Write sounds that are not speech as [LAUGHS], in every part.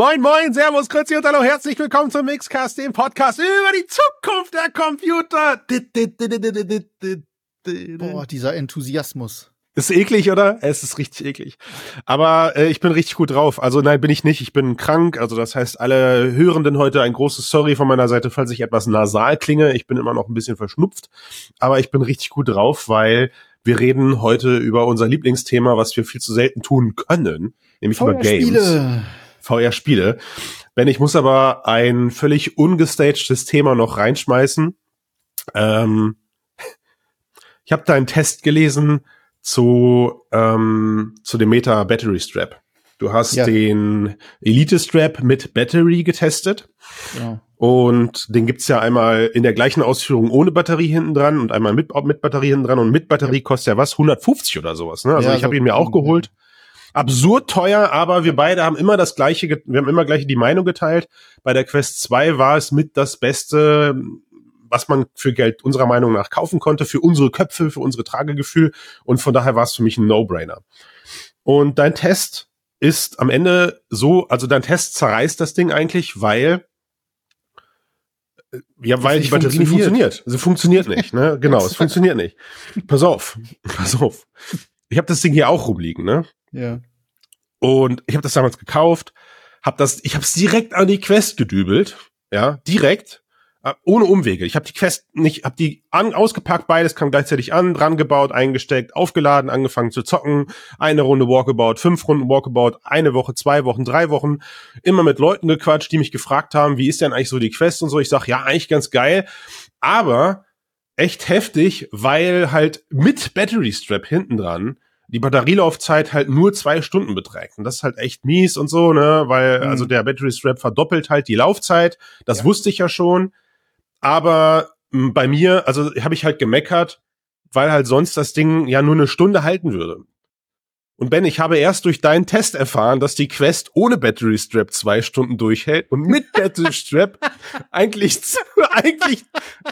Moin, moin, Servus, Grüezi und Hallo, herzlich willkommen zum Mixcast, dem Podcast über die Zukunft der Computer. Boah, dieser Enthusiasmus. Ist eklig, oder? Es ist richtig eklig. Aber äh, ich bin richtig gut drauf. Also nein, bin ich nicht. Ich bin krank. Also das heißt, alle Hörenden heute ein großes Sorry von meiner Seite, falls ich etwas nasal klinge. Ich bin immer noch ein bisschen verschnupft. Aber ich bin richtig gut drauf, weil wir reden heute über unser Lieblingsthema, was wir viel zu selten tun können, nämlich über Games. VR-Spiele. Ben, ich muss aber ein völlig ungestagedes Thema noch reinschmeißen. Ähm, ich habe da einen Test gelesen zu, ähm, zu dem Meta Battery Strap. Du hast ja. den Elite Strap mit Battery getestet. Ja. Und den gibt's ja einmal in der gleichen Ausführung ohne Batterie hinten dran und einmal mit, mit Batterie hinten dran. Und mit Batterie kostet ja was? 150 oder sowas. Ne? Also ja, ich habe ihn mir auch geholt. Absurd teuer, aber wir beide haben immer das gleiche, wir haben immer gleich die Meinung geteilt. Bei der Quest 2 war es mit das Beste, was man für Geld unserer Meinung nach kaufen konnte, für unsere Köpfe, für unsere Tragegefühl. Und von daher war es für mich ein No-Brainer. Und dein Test ist am Ende so, also dein Test zerreißt das Ding eigentlich, weil äh, ja, weil die Batterie nicht funktioniert. Sie funktioniert nicht, ne? [LAUGHS] Genau, es funktioniert nicht. Pass auf, [LAUGHS] pass auf. Ich habe das Ding hier auch rumliegen, ne? Ja. Und ich habe das damals gekauft, hab das, ich habe es direkt an die Quest gedübelt, ja, direkt äh, ohne Umwege. Ich habe die Quest nicht, habe die an, ausgepackt, beides kam gleichzeitig an, dran gebaut, eingesteckt, aufgeladen, angefangen zu zocken, eine Runde Walkabout, fünf Runden Walkabout, eine Woche, zwei Wochen, drei Wochen, immer mit Leuten gequatscht, die mich gefragt haben, wie ist denn eigentlich so die Quest und so. Ich sag, ja, eigentlich ganz geil, aber echt heftig, weil halt mit Battery Strap hinten dran die Batterielaufzeit halt nur zwei Stunden beträgt. Und das ist halt echt mies und so, ne, weil mhm. also der Battery Strap verdoppelt halt die Laufzeit. Das ja. wusste ich ja schon. Aber hm, bei mir, also habe ich halt gemeckert, weil halt sonst das Ding ja nur eine Stunde halten würde. Und Ben, ich habe erst durch deinen Test erfahren, dass die Quest ohne Battery Strap zwei Stunden durchhält und mit [LAUGHS] Battery Strap eigentlich, eigentlich,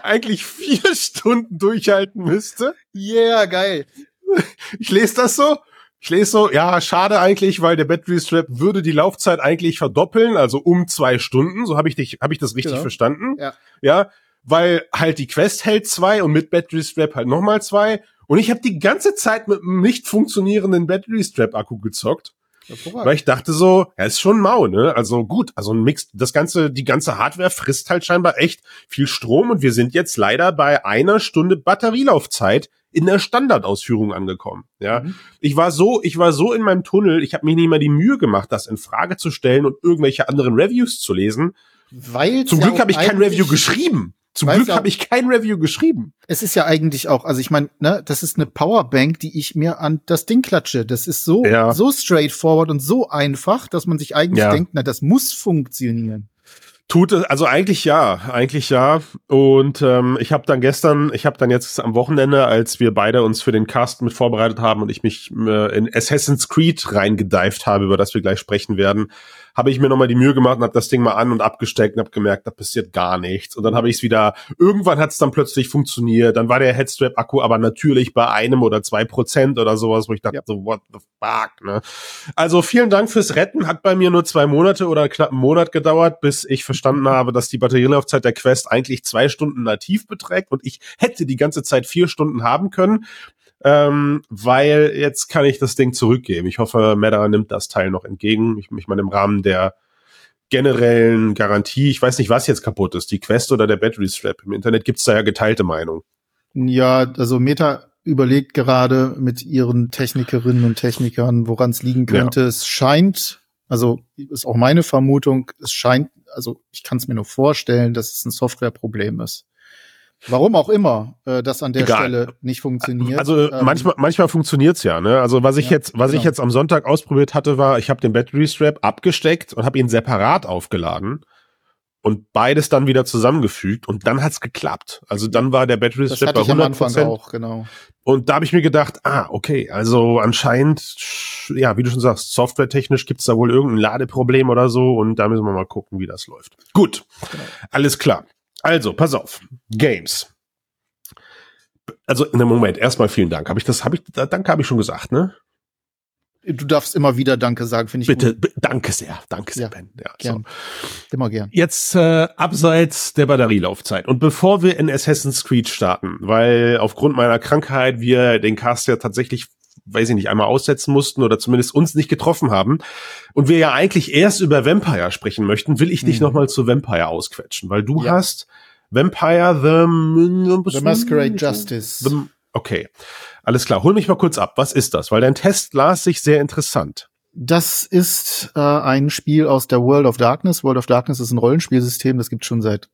eigentlich vier Stunden durchhalten müsste. Yeah, geil. [LAUGHS] Ich lese das so. Ich lese so, ja, schade eigentlich, weil der Battery Strap würde die Laufzeit eigentlich verdoppeln, also um zwei Stunden. So habe ich dich, habe ich das richtig genau. verstanden? Ja. Ja, weil halt die Quest hält zwei und mit Battery Strap halt nochmal zwei. Und ich habe die ganze Zeit mit einem nicht funktionierenden Battery Strap Akku gezockt. Weil ich dachte so, ja, ist schon mau, ne? Also gut, also ein Mix, das ganze, die ganze Hardware frisst halt scheinbar echt viel Strom und wir sind jetzt leider bei einer Stunde Batterielaufzeit in der Standardausführung angekommen. Ja, mhm. ich war so, ich war so in meinem Tunnel, ich habe mir nicht mal die Mühe gemacht, das in Frage zu stellen und irgendwelche anderen Reviews zu lesen. Weil zum Glück habe ich kein Review geschrieben. Zum Glück habe ich kein Review geschrieben. Es ist ja eigentlich auch, also ich meine, ne, das ist eine Powerbank, die ich mir an das Ding klatsche. Das ist so ja. so straightforward und so einfach, dass man sich eigentlich ja. denkt, na, das muss funktionieren. Tut es, also eigentlich ja, eigentlich ja. Und ähm, ich habe dann gestern, ich habe dann jetzt am Wochenende, als wir beide uns für den Cast mit vorbereitet haben und ich mich äh, in Assassin's Creed reingedived habe, über das wir gleich sprechen werden, habe ich mir nochmal die Mühe gemacht und habe das Ding mal an und abgesteckt und habe gemerkt, da passiert gar nichts. Und dann habe ich es wieder, irgendwann hat es dann plötzlich funktioniert. Dann war der Headstrap-Akku aber natürlich bei einem oder zwei Prozent oder sowas, wo ich dachte, ja. so, what the fuck, ne? Also vielen Dank fürs Retten. Hat bei mir nur zwei Monate oder knapp einen Monat gedauert, bis ich verstanden habe, dass die Batterielaufzeit der Quest eigentlich zwei Stunden nativ beträgt und ich hätte die ganze Zeit vier Stunden haben können ähm, weil jetzt kann ich das Ding zurückgeben. Ich hoffe, Meta nimmt das Teil noch entgegen. Ich, ich meine, im Rahmen der generellen Garantie, ich weiß nicht, was jetzt kaputt ist, die Quest oder der Battery Strap. Im Internet gibt's da ja geteilte Meinung. Ja, also Meta überlegt gerade mit ihren Technikerinnen und Technikern, woran es liegen könnte. Ja. Es scheint, also ist auch meine Vermutung, es scheint, also ich kann es mir nur vorstellen, dass es ein Softwareproblem ist. Warum auch immer äh, das an der Egal. Stelle nicht funktioniert. Also ähm, manchmal, manchmal funktioniert's ja. Ne? Also was ich ja, jetzt, was genau. ich jetzt am Sonntag ausprobiert hatte, war, ich habe den Battery Strap abgesteckt und habe ihn separat aufgeladen und beides dann wieder zusammengefügt und dann hat's geklappt. Also dann war der Battery Strap bei 100 Prozent. auch, genau. Und da habe ich mir gedacht, ah, okay, also anscheinend, ja, wie du schon sagst, softwaretechnisch gibt's da wohl irgendein Ladeproblem oder so und da müssen wir mal gucken, wie das läuft. Gut, genau. alles klar. Also, pass auf. Games. Also, in dem Moment, erstmal vielen Dank. Habe ich das, habe ich, danke habe ich schon gesagt, ne? Du darfst immer wieder Danke sagen, finde ich Bitte, gut. danke sehr, danke sehr, ja, Ben. Ja, gern. So. Immer gern. Jetzt äh, abseits der Batterielaufzeit. Und bevor wir in Assassin's Creed starten, weil aufgrund meiner Krankheit wir den Cast ja tatsächlich weiß ich nicht, einmal aussetzen mussten oder zumindest uns nicht getroffen haben und wir ja eigentlich erst über Vampire sprechen möchten, will ich dich hm. nochmal zu Vampire ausquetschen, weil du ja. hast Vampire the, the Masquerade Justice. The, okay. Alles klar, hol mich mal kurz ab. Was ist das? Weil dein Test las sich sehr interessant. Das ist äh, ein Spiel aus der World of Darkness. World of Darkness ist ein Rollenspielsystem, das gibt schon seit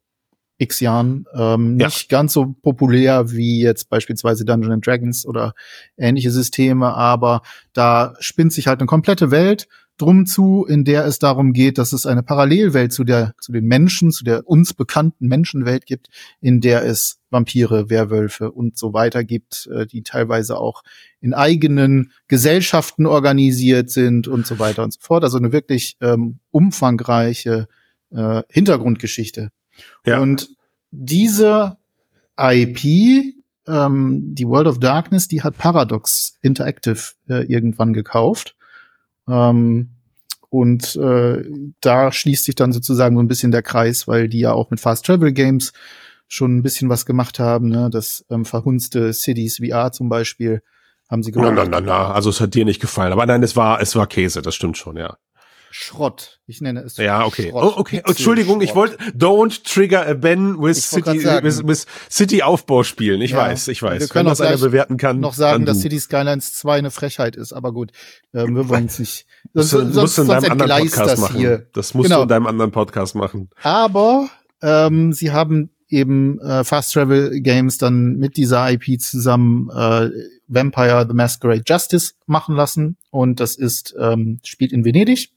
x Jahren. Ähm, ja. Nicht ganz so populär wie jetzt beispielsweise Dungeons Dragons oder ähnliche Systeme, aber da spinnt sich halt eine komplette Welt drum zu, in der es darum geht, dass es eine Parallelwelt zu der, zu den Menschen, zu der uns bekannten Menschenwelt gibt, in der es Vampire, Werwölfe und so weiter gibt, äh, die teilweise auch in eigenen Gesellschaften organisiert sind und so weiter und so fort. Also eine wirklich ähm, umfangreiche äh, Hintergrundgeschichte. Ja. Und diese IP, ähm, die World of Darkness, die hat Paradox Interactive äh, irgendwann gekauft. Ähm, und äh, da schließt sich dann sozusagen so ein bisschen der Kreis, weil die ja auch mit Fast Travel Games schon ein bisschen was gemacht haben. Ne? Das ähm, verhunzte Cities VR zum Beispiel haben sie gemacht. Na, na, na, na, also es hat dir nicht gefallen. Aber nein, es war, es war Käse, das stimmt schon, ja. Schrott. Ich nenne es Ja, okay. Schrott. Oh, okay. Entschuldigung, Schrott. ich wollte Don't trigger a Ben with City with, with City Aufbau spielen. Ich ja. weiß, ich weiß. Wir können Wenn das einer bewerten kann. Noch sagen, dass City Skylines 2 eine Frechheit ist, aber gut. Ähm, wir wollen es nicht. [LAUGHS] Das sonst, musst du in deinem anderen Podcast das machen. Hier. Das musst genau. du in deinem anderen Podcast machen. Aber ähm, sie haben eben äh, Fast Travel Games dann mit dieser IP zusammen äh, Vampire the Masquerade Justice machen lassen und das ist ähm, spielt in Venedig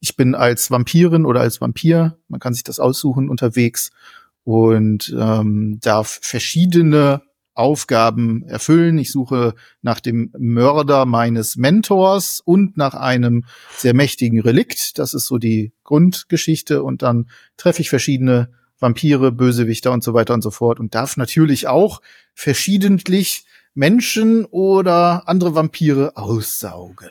ich bin als Vampirin oder als Vampir, man kann sich das aussuchen, unterwegs und ähm, darf verschiedene Aufgaben erfüllen. Ich suche nach dem Mörder meines Mentors und nach einem sehr mächtigen Relikt. Das ist so die Grundgeschichte. Und dann treffe ich verschiedene Vampire, Bösewichter und so weiter und so fort und darf natürlich auch verschiedentlich Menschen oder andere Vampire aussaugen.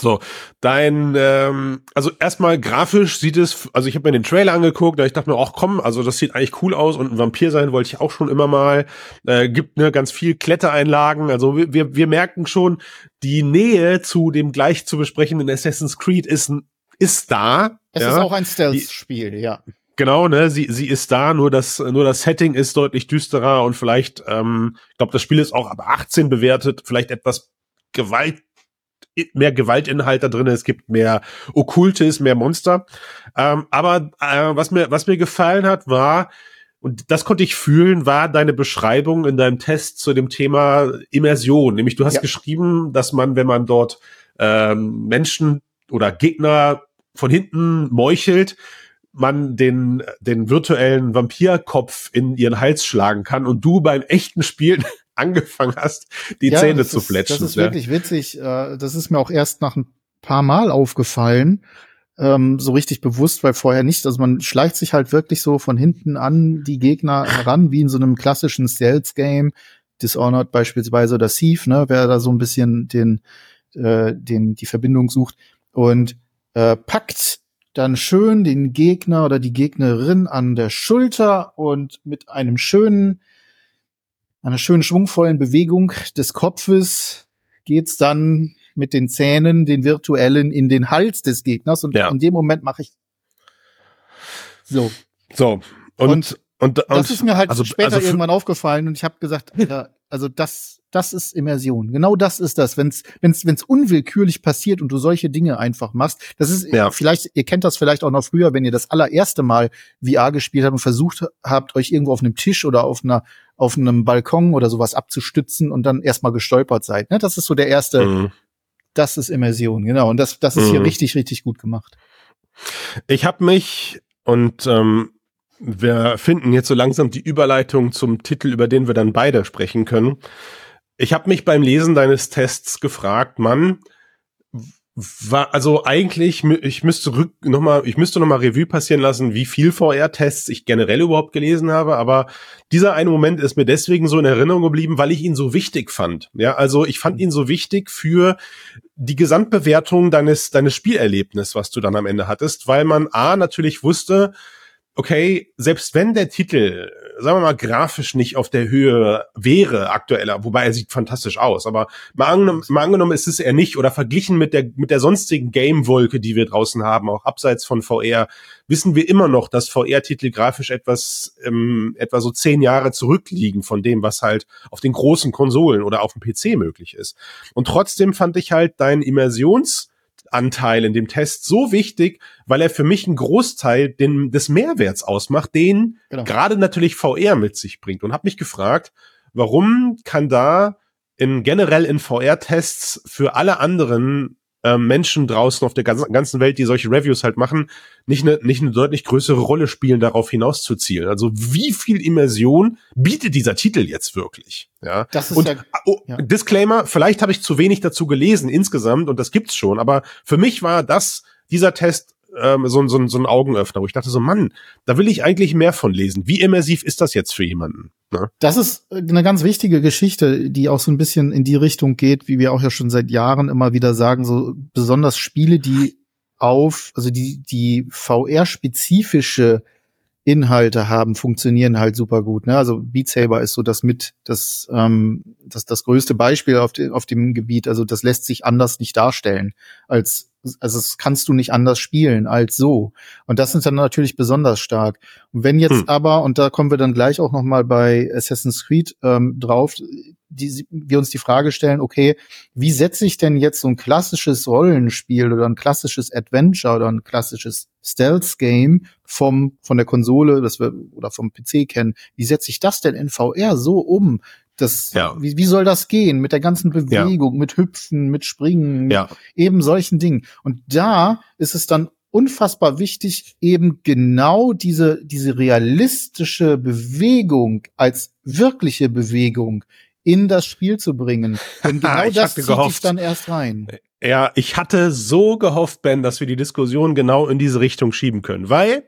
So, dein, ähm, also erstmal grafisch sieht es, also ich habe mir den Trailer angeguckt, da ich dachte mir, ach komm, also das sieht eigentlich cool aus und ein Vampir sein wollte ich auch schon immer mal. Äh, gibt ne ganz viel Klettereinlagen, also wir, wir, wir merken schon, die Nähe zu dem gleich zu besprechenden Assassin's Creed ist, ist da. Es ja. ist auch ein Stealth-Spiel, ja. Genau, ne, sie, sie ist da, nur das, nur das Setting ist deutlich düsterer und vielleicht, ähm, ich glaube, das Spiel ist auch ab 18 bewertet, vielleicht etwas Gewalt mehr Gewaltinhalt da drin, es gibt mehr Okkultes, mehr Monster. Ähm, aber äh, was mir was mir gefallen hat, war und das konnte ich fühlen, war deine Beschreibung in deinem Test zu dem Thema Immersion. Nämlich du hast ja. geschrieben, dass man, wenn man dort ähm, Menschen oder Gegner von hinten meuchelt, man den, den virtuellen Vampirkopf in ihren Hals schlagen kann und du beim echten Spielen angefangen hast, die ja, Zähne zu fletschen. Das ist ja. wirklich witzig. Äh, das ist mir auch erst nach ein paar Mal aufgefallen, ähm, so richtig bewusst, weil vorher nicht. Also man schleicht sich halt wirklich so von hinten an die Gegner heran, wie in so einem klassischen Stealth-Game, Dishonored beispielsweise oder Thief, ne, wer da so ein bisschen den, äh, den, die Verbindung sucht und äh, packt dann schön den Gegner oder die Gegnerin an der Schulter und mit einem schönen einer schönen schwungvollen Bewegung des Kopfes geht's dann mit den Zähnen, den virtuellen, in den Hals des Gegners und ja. in dem Moment mache ich so. So. Und, und, und, und das ist mir halt also, später also irgendwann aufgefallen und ich habe gesagt, ja, also das, das ist Immersion. Genau das ist das. Wenn es wenn's, wenn's unwillkürlich passiert und du solche Dinge einfach machst, das ist ja. vielleicht, ihr kennt das vielleicht auch noch früher, wenn ihr das allererste Mal VR gespielt habt und versucht habt, euch irgendwo auf einem Tisch oder auf einer auf einem Balkon oder sowas abzustützen und dann erstmal gestolpert seid. Ne? Das ist so der erste, mhm. das ist Immersion, genau. Und das, das ist mhm. hier richtig, richtig gut gemacht. Ich habe mich und ähm, wir finden jetzt so langsam die Überleitung zum Titel, über den wir dann beide sprechen können. Ich habe mich beim Lesen deines Tests gefragt, Mann, war also eigentlich ich müsste rück noch mal ich müsste noch mal Revue passieren lassen, wie viel VR-Tests ich generell überhaupt gelesen habe, aber dieser eine Moment ist mir deswegen so in Erinnerung geblieben, weil ich ihn so wichtig fand. Ja, also ich fand ihn so wichtig für die Gesamtbewertung deines deines Spielerlebnisses, was du dann am Ende hattest, weil man a natürlich wusste, okay, selbst wenn der Titel, sagen wir mal, grafisch nicht auf der Höhe wäre aktueller, wobei er sieht fantastisch aus, aber mal angenommen, mal angenommen ist es er nicht oder verglichen mit der, mit der sonstigen Game-Wolke, die wir draußen haben, auch abseits von VR, wissen wir immer noch, dass VR-Titel grafisch etwas, ähm, etwa so zehn Jahre zurückliegen von dem, was halt auf den großen Konsolen oder auf dem PC möglich ist. Und trotzdem fand ich halt dein Immersions- Anteil in dem Test so wichtig, weil er für mich einen Großteil den, des Mehrwerts ausmacht, den genau. gerade natürlich VR mit sich bringt. Und habe mich gefragt, warum kann da in generell in VR-Tests für alle anderen äh, Menschen draußen auf der ganzen Welt, die solche Reviews halt machen, nicht eine, nicht eine deutlich größere Rolle spielen, darauf hinauszuzielen. Also wie viel Immersion bietet dieser Titel jetzt wirklich? Ja. Das ist und, ja, oh, ja. Disclaimer, vielleicht habe ich zu wenig dazu gelesen insgesamt und das gibt's schon, aber für mich war das dieser Test ähm, so, so, so ein Augenöffner, wo ich dachte so, Mann, da will ich eigentlich mehr von lesen. Wie immersiv ist das jetzt für jemanden? Ne? Das ist eine ganz wichtige Geschichte, die auch so ein bisschen in die Richtung geht, wie wir auch ja schon seit Jahren immer wieder sagen, so besonders Spiele, die auf, also die, die VR-spezifische Inhalte haben, funktionieren halt super gut. Ne? Also Beat Saber ist so das mit das ähm, das das größte Beispiel auf, de, auf dem Gebiet. Also das lässt sich anders nicht darstellen als also das kannst du nicht anders spielen als so. Und das ist dann natürlich besonders stark. Und wenn jetzt hm. aber, und da kommen wir dann gleich auch noch mal bei Assassin's Creed ähm, drauf, die, wir uns die Frage stellen, okay, wie setze ich denn jetzt so ein klassisches Rollenspiel oder ein klassisches Adventure oder ein klassisches Stealth-Game vom, von der Konsole, das wir, oder vom PC kennen, wie setze ich das denn in VR so um, das, ja. wie, wie soll das gehen mit der ganzen Bewegung, ja. mit Hüpfen, mit Springen, ja. eben solchen Dingen. Und da ist es dann unfassbar wichtig, eben genau diese, diese realistische Bewegung als wirkliche Bewegung in das Spiel zu bringen. Denn [LAUGHS] genau das zieht dich dann erst rein. Ja, ich hatte so gehofft, Ben, dass wir die Diskussion genau in diese Richtung schieben können, weil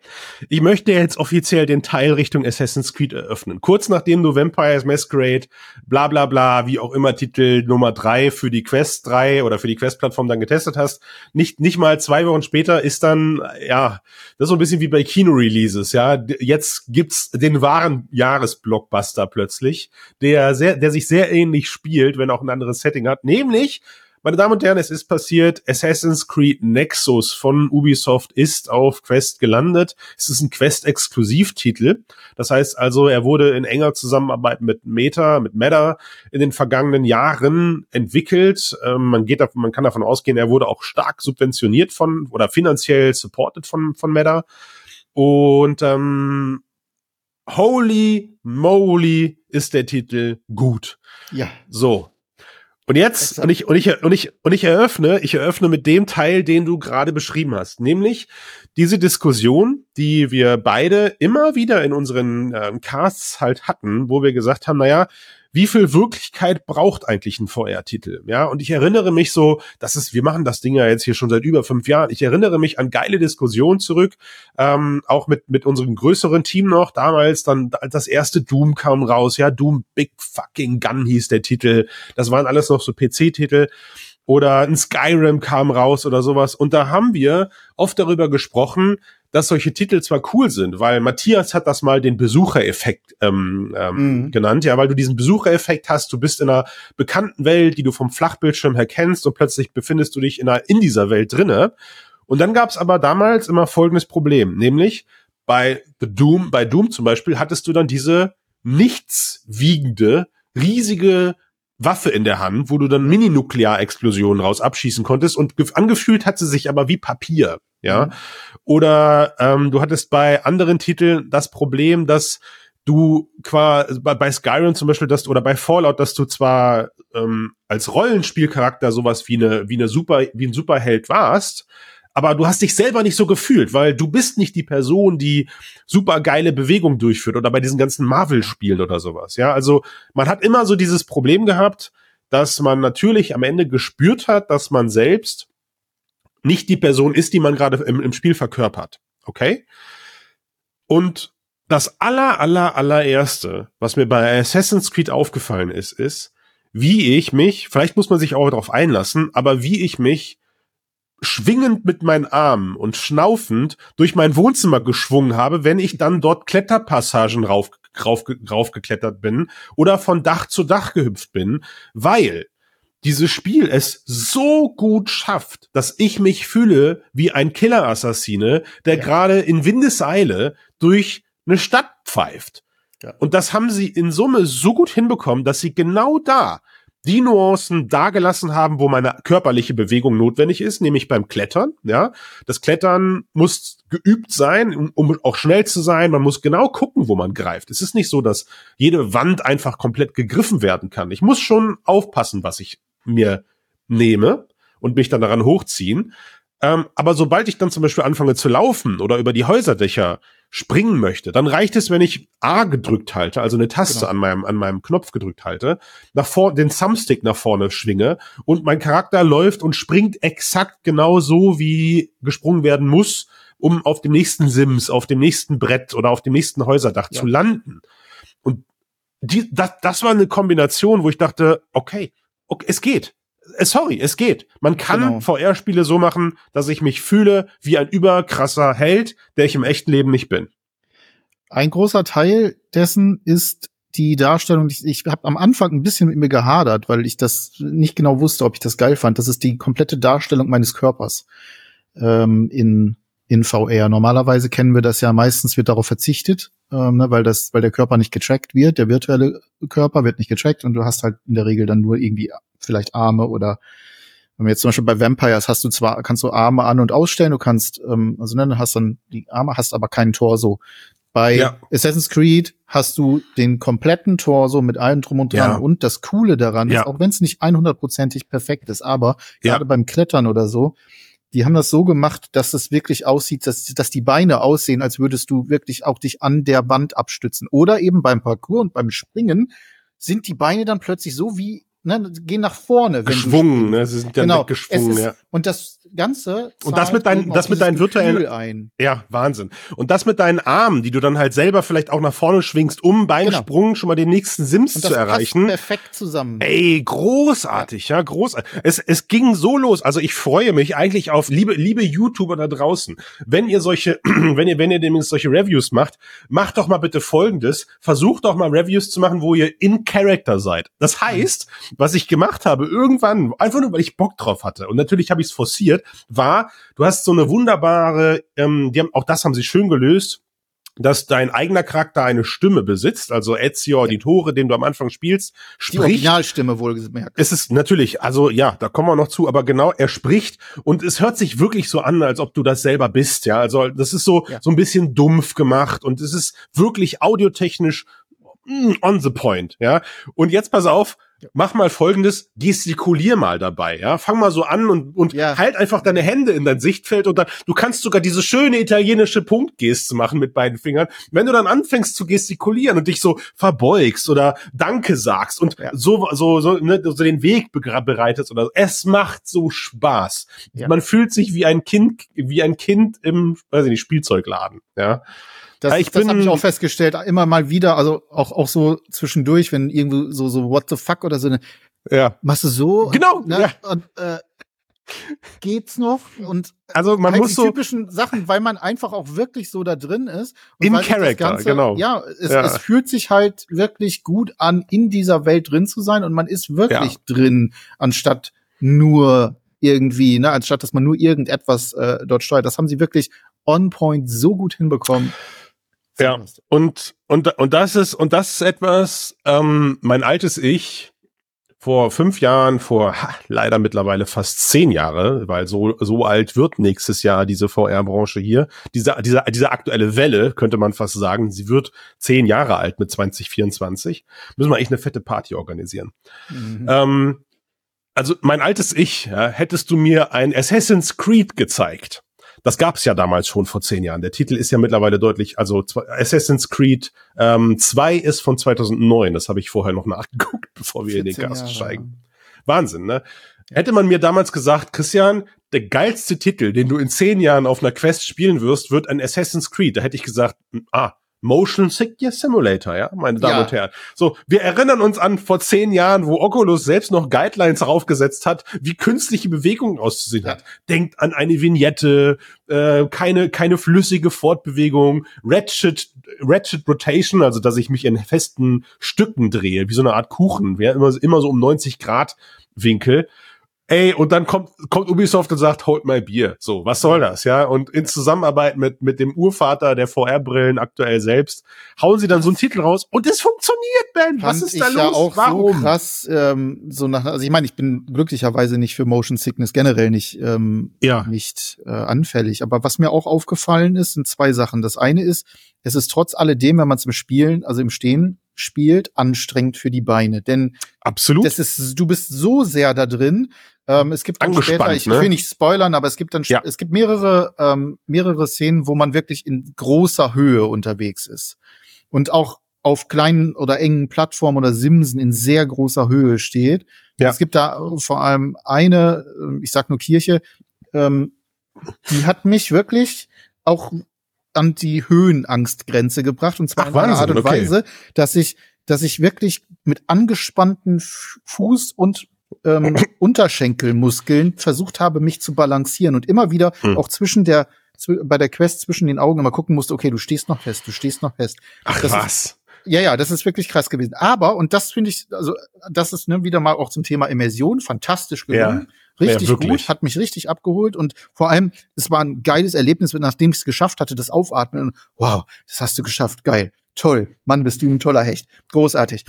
ich möchte jetzt offiziell den Teil Richtung Assassin's Creed eröffnen. Kurz nachdem du Vampires Masquerade, bla bla bla, wie auch immer Titel Nummer drei für die Quest 3 oder für die Quest-Plattform dann getestet hast, nicht, nicht mal zwei Wochen später ist dann, ja, das ist so ein bisschen wie bei Kino-Releases, ja. Jetzt gibt's den wahren Jahresblockbuster plötzlich, der sehr, der sich sehr ähnlich spielt, wenn auch ein anderes Setting hat, nämlich meine Damen und Herren, es ist passiert. Assassin's Creed Nexus von Ubisoft ist auf Quest gelandet. Es ist ein Quest-Exklusivtitel. Das heißt also, er wurde in enger Zusammenarbeit mit Meta, mit Meta in den vergangenen Jahren entwickelt. Ähm, man geht davon, man kann davon ausgehen, er wurde auch stark subventioniert von oder finanziell supported von, von Meta. Und ähm, Holy moly ist der Titel gut. Ja. So, und jetzt, und ich, und ich, und ich, und ich eröffne, ich eröffne mit dem Teil, den du gerade beschrieben hast, nämlich diese Diskussion, die wir beide immer wieder in unseren ähm, Casts halt hatten, wo wir gesagt haben, naja, wie viel Wirklichkeit braucht eigentlich ein VR-Titel? Ja, und ich erinnere mich so, das ist, wir machen das Ding ja jetzt hier schon seit über fünf Jahren. Ich erinnere mich an geile Diskussionen zurück, ähm, auch mit, mit unserem größeren Team noch, damals dann, als das erste Doom kam raus, ja, Doom Big Fucking Gun hieß der Titel. Das waren alles noch so PC-Titel oder ein Skyrim kam raus oder sowas. Und da haben wir oft darüber gesprochen, dass solche Titel zwar cool sind, weil Matthias hat das mal den Besuchereffekt ähm, ähm, mhm. genannt, ja, weil du diesen Besuchereffekt hast, du bist in einer bekannten Welt, die du vom Flachbildschirm her kennst und plötzlich befindest du dich in, einer, in dieser Welt drinne. Und dann gab es aber damals immer folgendes Problem, nämlich bei The Doom, bei Doom zum Beispiel hattest du dann diese nichtswiegende, riesige Waffe in der Hand, wo du dann Mini-Nuklearexplosionen raus abschießen konntest und angefühlt hat sie sich aber wie Papier, ja. Mhm. Oder ähm, du hattest bei anderen Titeln das Problem, dass du quasi bei, bei Skyrim zum Beispiel, dass oder bei Fallout, dass du zwar ähm, als Rollenspielcharakter sowas wie eine wie eine super wie ein Superheld warst, aber du hast dich selber nicht so gefühlt, weil du bist nicht die Person, die super geile Bewegung durchführt oder bei diesen ganzen Marvel-Spielen oder sowas. Ja, also man hat immer so dieses Problem gehabt, dass man natürlich am Ende gespürt hat, dass man selbst nicht die Person ist, die man gerade im, im Spiel verkörpert. Okay? Und das aller, aller, allererste, was mir bei Assassin's Creed aufgefallen ist, ist, wie ich mich, vielleicht muss man sich auch darauf einlassen, aber wie ich mich schwingend mit meinen Armen und schnaufend durch mein Wohnzimmer geschwungen habe, wenn ich dann dort Kletterpassagen rauf, rauf, raufgeklettert bin oder von Dach zu Dach gehüpft bin, weil dieses Spiel es so gut schafft, dass ich mich fühle wie ein Killer-Assassine, der ja. gerade in Windeseile durch eine Stadt pfeift. Ja. Und das haben sie in Summe so gut hinbekommen, dass sie genau da die Nuancen dagelassen haben, wo meine körperliche Bewegung notwendig ist, nämlich beim Klettern. Ja, das Klettern muss geübt sein, um, um auch schnell zu sein. Man muss genau gucken, wo man greift. Es ist nicht so, dass jede Wand einfach komplett gegriffen werden kann. Ich muss schon aufpassen, was ich mir nehme und mich dann daran hochziehen. Ähm, aber sobald ich dann zum Beispiel anfange zu laufen oder über die Häuserdächer springen möchte, dann reicht es, wenn ich A gedrückt halte, also eine Taste genau. an meinem, an meinem Knopf gedrückt halte, nach vor, den Thumbstick nach vorne schwinge und mein Charakter läuft und springt exakt genau so, wie gesprungen werden muss, um auf dem nächsten Sims, auf dem nächsten Brett oder auf dem nächsten Häuserdach ja. zu landen. Und die, das, das war eine Kombination, wo ich dachte, okay, okay, es geht. Äh, sorry, es geht. Man kann genau. VR-Spiele so machen, dass ich mich fühle wie ein überkrasser Held, der ich im echten Leben nicht bin. Ein großer Teil dessen ist die Darstellung, ich, ich habe am Anfang ein bisschen mit mir gehadert, weil ich das nicht genau wusste, ob ich das geil fand. Das ist die komplette Darstellung meines Körpers ähm, in, in VR. Normalerweise kennen wir das ja, meistens wird darauf verzichtet, ähm, ne, weil das, weil der Körper nicht getrackt wird, der virtuelle Körper wird nicht getrackt und du hast halt in der Regel dann nur irgendwie vielleicht Arme oder wenn wir jetzt zum Beispiel bei Vampires hast du zwar, kannst du Arme an- und ausstellen, du kannst, ähm, also ne, hast dann die Arme, hast aber keinen Torso. Bei ja. Assassin's Creed hast du den kompletten Torso mit allem drum und dran. Ja. Und das Coole daran ja. ist, auch wenn es nicht 100%ig perfekt ist, aber gerade beim Klettern oder so, die haben das so gemacht, dass es wirklich aussieht, dass, dass die Beine aussehen, als würdest du wirklich auch dich an der Wand abstützen. Oder eben beim Parcours und beim Springen sind die Beine dann plötzlich so wie ne, gehen nach vorne. Geschwungen, ne? Sie sind ja genau. geschwungen, ja. Und das Ganze und das mit deinen, das mit deinen virtuellen, ja, Wahnsinn. Und das mit deinen Armen, die du dann halt selber vielleicht auch nach vorne schwingst, um beim genau. Sprung schon mal den nächsten Sims zu erreichen. perfekt zusammen. Ey, großartig, ja, ja großartig. Es, es ging so los. Also ich freue mich eigentlich auf, liebe, liebe YouTuber da draußen, wenn ihr solche, [CLEARS THROAT] wenn ihr, wenn ihr demnächst solche Reviews macht, macht doch mal bitte Folgendes. Versucht doch mal Reviews zu machen, wo ihr in Character seid. Das heißt, was ich gemacht habe, irgendwann, einfach nur, weil ich Bock drauf hatte. Und natürlich habe ich es forciert, war, du hast so eine wunderbare, ähm, die haben, auch das haben sie schön gelöst, dass dein eigener Charakter eine Stimme besitzt, also Ezio Auditore, den du am Anfang spielst, spricht. Die Originalstimme wohlgemerkt. Es ist natürlich, also ja, da kommen wir noch zu, aber genau, er spricht und es hört sich wirklich so an, als ob du das selber bist, ja. Also das ist so, ja. so ein bisschen dumpf gemacht und es ist wirklich audiotechnisch mm, on the point, ja. Und jetzt pass auf, mach mal folgendes, gestikulier mal dabei, ja. Fang mal so an und, und ja. halt einfach deine Hände in dein Sichtfeld und dann, du kannst sogar diese schöne italienische Punktgeste machen mit beiden Fingern. Wenn du dann anfängst zu gestikulieren und dich so verbeugst oder Danke sagst und ja. so, so, so, ne, so den Weg bereitest oder so, es macht so Spaß. Ja. Man fühlt sich wie ein Kind, wie ein Kind im, weiß ich nicht, Spielzeugladen, ja. Das, ich das habe ich auch festgestellt, immer mal wieder, also auch, auch so zwischendurch, wenn irgendwo so, so what the fuck oder so eine, ja. machst du so. Genau, ne, ja. Und, äh, geht's noch und also man halt muss die so typischen Sachen, weil man einfach auch wirklich so da drin ist. In Character, Ganze, genau. Ja es, ja. es fühlt sich halt wirklich gut an, in dieser Welt drin zu sein und man ist wirklich ja. drin, anstatt nur irgendwie, ne, anstatt dass man nur irgendetwas äh, dort steuert. Das haben sie wirklich on point so gut hinbekommen. Ja, und, und, und das ist, und das ist etwas, ähm, mein altes Ich vor fünf Jahren, vor ha, leider mittlerweile fast zehn Jahre, weil so, so alt wird nächstes Jahr diese VR-Branche hier. Diese, diese, diese aktuelle Welle, könnte man fast sagen, sie wird zehn Jahre alt mit 2024. Müssen wir eigentlich eine fette Party organisieren. Mhm. Ähm, also mein altes Ich, ja, hättest du mir ein Assassin's Creed gezeigt das gab es ja damals schon vor zehn Jahren. Der Titel ist ja mittlerweile deutlich, also Assassin's Creed ähm, 2 ist von 2009. Das habe ich vorher noch [LAUGHS] nachgeguckt, bevor wir in den Cast steigen. Wahnsinn, ne? Hätte man mir damals gesagt, Christian, der geilste Titel, den du in zehn Jahren auf einer Quest spielen wirst, wird ein Assassin's Creed. Da hätte ich gesagt, ah, Motion Sickness Simulator, ja, meine Damen ja. und Herren. So, wir erinnern uns an vor zehn Jahren, wo Oculus selbst noch Guidelines draufgesetzt hat, wie künstliche Bewegungen auszusehen ja. hat. Denkt an eine Vignette, äh, keine keine flüssige Fortbewegung, Ratchet Ratchet Rotation, also dass ich mich in festen Stücken drehe, wie so eine Art Kuchen, ja, immer immer so um 90 Grad Winkel. Ey, und dann kommt, kommt Ubisoft und sagt, holt mal Bier. So, was soll das, ja? Und in Zusammenarbeit mit, mit dem Urvater der VR-Brillen aktuell selbst, hauen sie dann so einen Titel raus und es funktioniert, Ben. Was ist da los? Ja auch Warum? So krass, ähm, so nach, also ich meine, ich bin glücklicherweise nicht für Motion Sickness generell nicht, ähm, ja. nicht äh, anfällig. Aber was mir auch aufgefallen ist, sind zwei Sachen. Das eine ist, es ist trotz alledem, wenn man es im Spielen, also im Stehen spielt, anstrengend für die Beine. Denn absolut, das ist, du bist so sehr da drin. Ähm, es gibt dann später, ich, ne? will nicht spoilern, aber es gibt dann, ja. es gibt mehrere, ähm, mehrere Szenen, wo man wirklich in großer Höhe unterwegs ist und auch auf kleinen oder engen Plattformen oder Simsen in sehr großer Höhe steht. Ja. Es gibt da vor allem eine, ähm, ich sag nur Kirche, ähm, die hat mich wirklich auch an die Höhenangstgrenze gebracht und zwar Ach, in einer Art und okay. Weise, dass ich, dass ich wirklich mit angespannten Fuß und ähm, [COUGHS] Unterschenkelmuskeln versucht habe, mich zu balancieren und immer wieder hm. auch zwischen der bei der Quest zwischen den Augen immer gucken musste, okay, du stehst noch fest, du stehst noch fest. Ach das was. Ist, ja, ja, das ist wirklich krass gewesen. Aber, und das finde ich, also das ist ne, wieder mal auch zum Thema Immersion, fantastisch gelungen. Ja. Richtig ja, gut, hat mich richtig abgeholt und vor allem, es war ein geiles Erlebnis, nachdem ich es geschafft hatte, das Aufatmen. Und, wow, das hast du geschafft, geil, toll, Mann, bist du ein toller Hecht, großartig.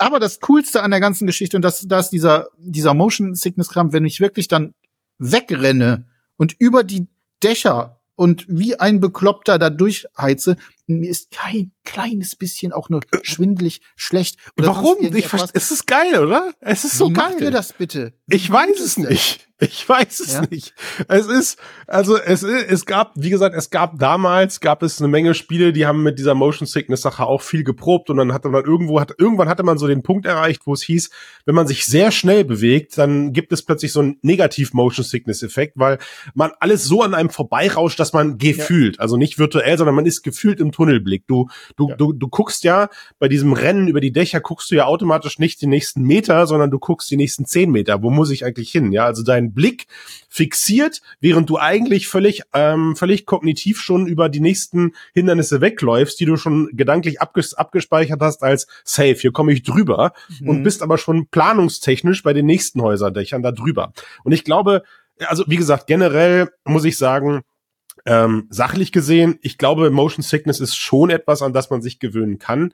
Aber das Coolste an der ganzen Geschichte und das, das dieser dieser Motion Sickness Kram, wenn ich wirklich dann wegrenne und über die Dächer und wie ein Bekloppter da durchheize, mir ist kein kleines bisschen auch nur schwindelig schlecht. Oder Warum? Ich verstehe, es ist geil, oder? Es ist so Wie geil. Macht ihr das bitte? Wie ich weiß es nicht. Ich weiß es ja? nicht. Es ist, also es, es gab, wie gesagt, es gab damals, gab es eine Menge Spiele, die haben mit dieser Motion Sickness Sache auch viel geprobt und dann hatte man irgendwo, hat, irgendwann hatte man so den Punkt erreicht, wo es hieß, wenn man sich sehr schnell bewegt, dann gibt es plötzlich so einen Negativ Motion Sickness Effekt, weil man alles so an einem vorbeirauscht, dass man gefühlt, ja. also nicht virtuell, sondern man ist gefühlt im Tunnelblick. Du, du, ja. du, du guckst ja bei diesem Rennen über die Dächer guckst du ja automatisch nicht die nächsten Meter, sondern du guckst die nächsten zehn Meter. Wo muss ich eigentlich hin? Ja, also dein Blick fixiert, während du eigentlich völlig, ähm, völlig kognitiv schon über die nächsten Hindernisse wegläufst, die du schon gedanklich abges abgespeichert hast als safe. Hier komme ich drüber mhm. und bist aber schon planungstechnisch bei den nächsten Häuserdächern da drüber. Und ich glaube, also wie gesagt, generell muss ich sagen, ähm, sachlich gesehen, ich glaube, Motion Sickness ist schon etwas, an das man sich gewöhnen kann.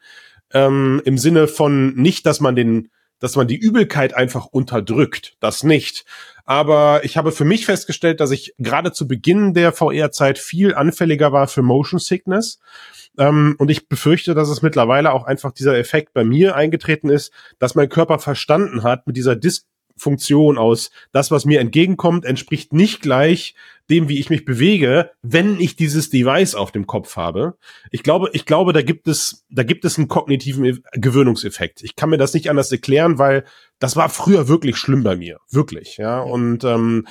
Ähm, Im Sinne von nicht, dass man den dass man die Übelkeit einfach unterdrückt. Das nicht. Aber ich habe für mich festgestellt, dass ich gerade zu Beginn der VR-Zeit viel anfälliger war für Motion Sickness. Ähm, und ich befürchte, dass es mittlerweile auch einfach dieser Effekt bei mir eingetreten ist, dass mein Körper verstanden hat, mit dieser Dis Funktion aus. Das, was mir entgegenkommt, entspricht nicht gleich dem, wie ich mich bewege, wenn ich dieses Device auf dem Kopf habe. Ich glaube, ich glaube, da gibt es, da gibt es einen kognitiven Gewöhnungseffekt. Ich kann mir das nicht anders erklären, weil das war früher wirklich schlimm bei mir, wirklich, ja. Und ähm,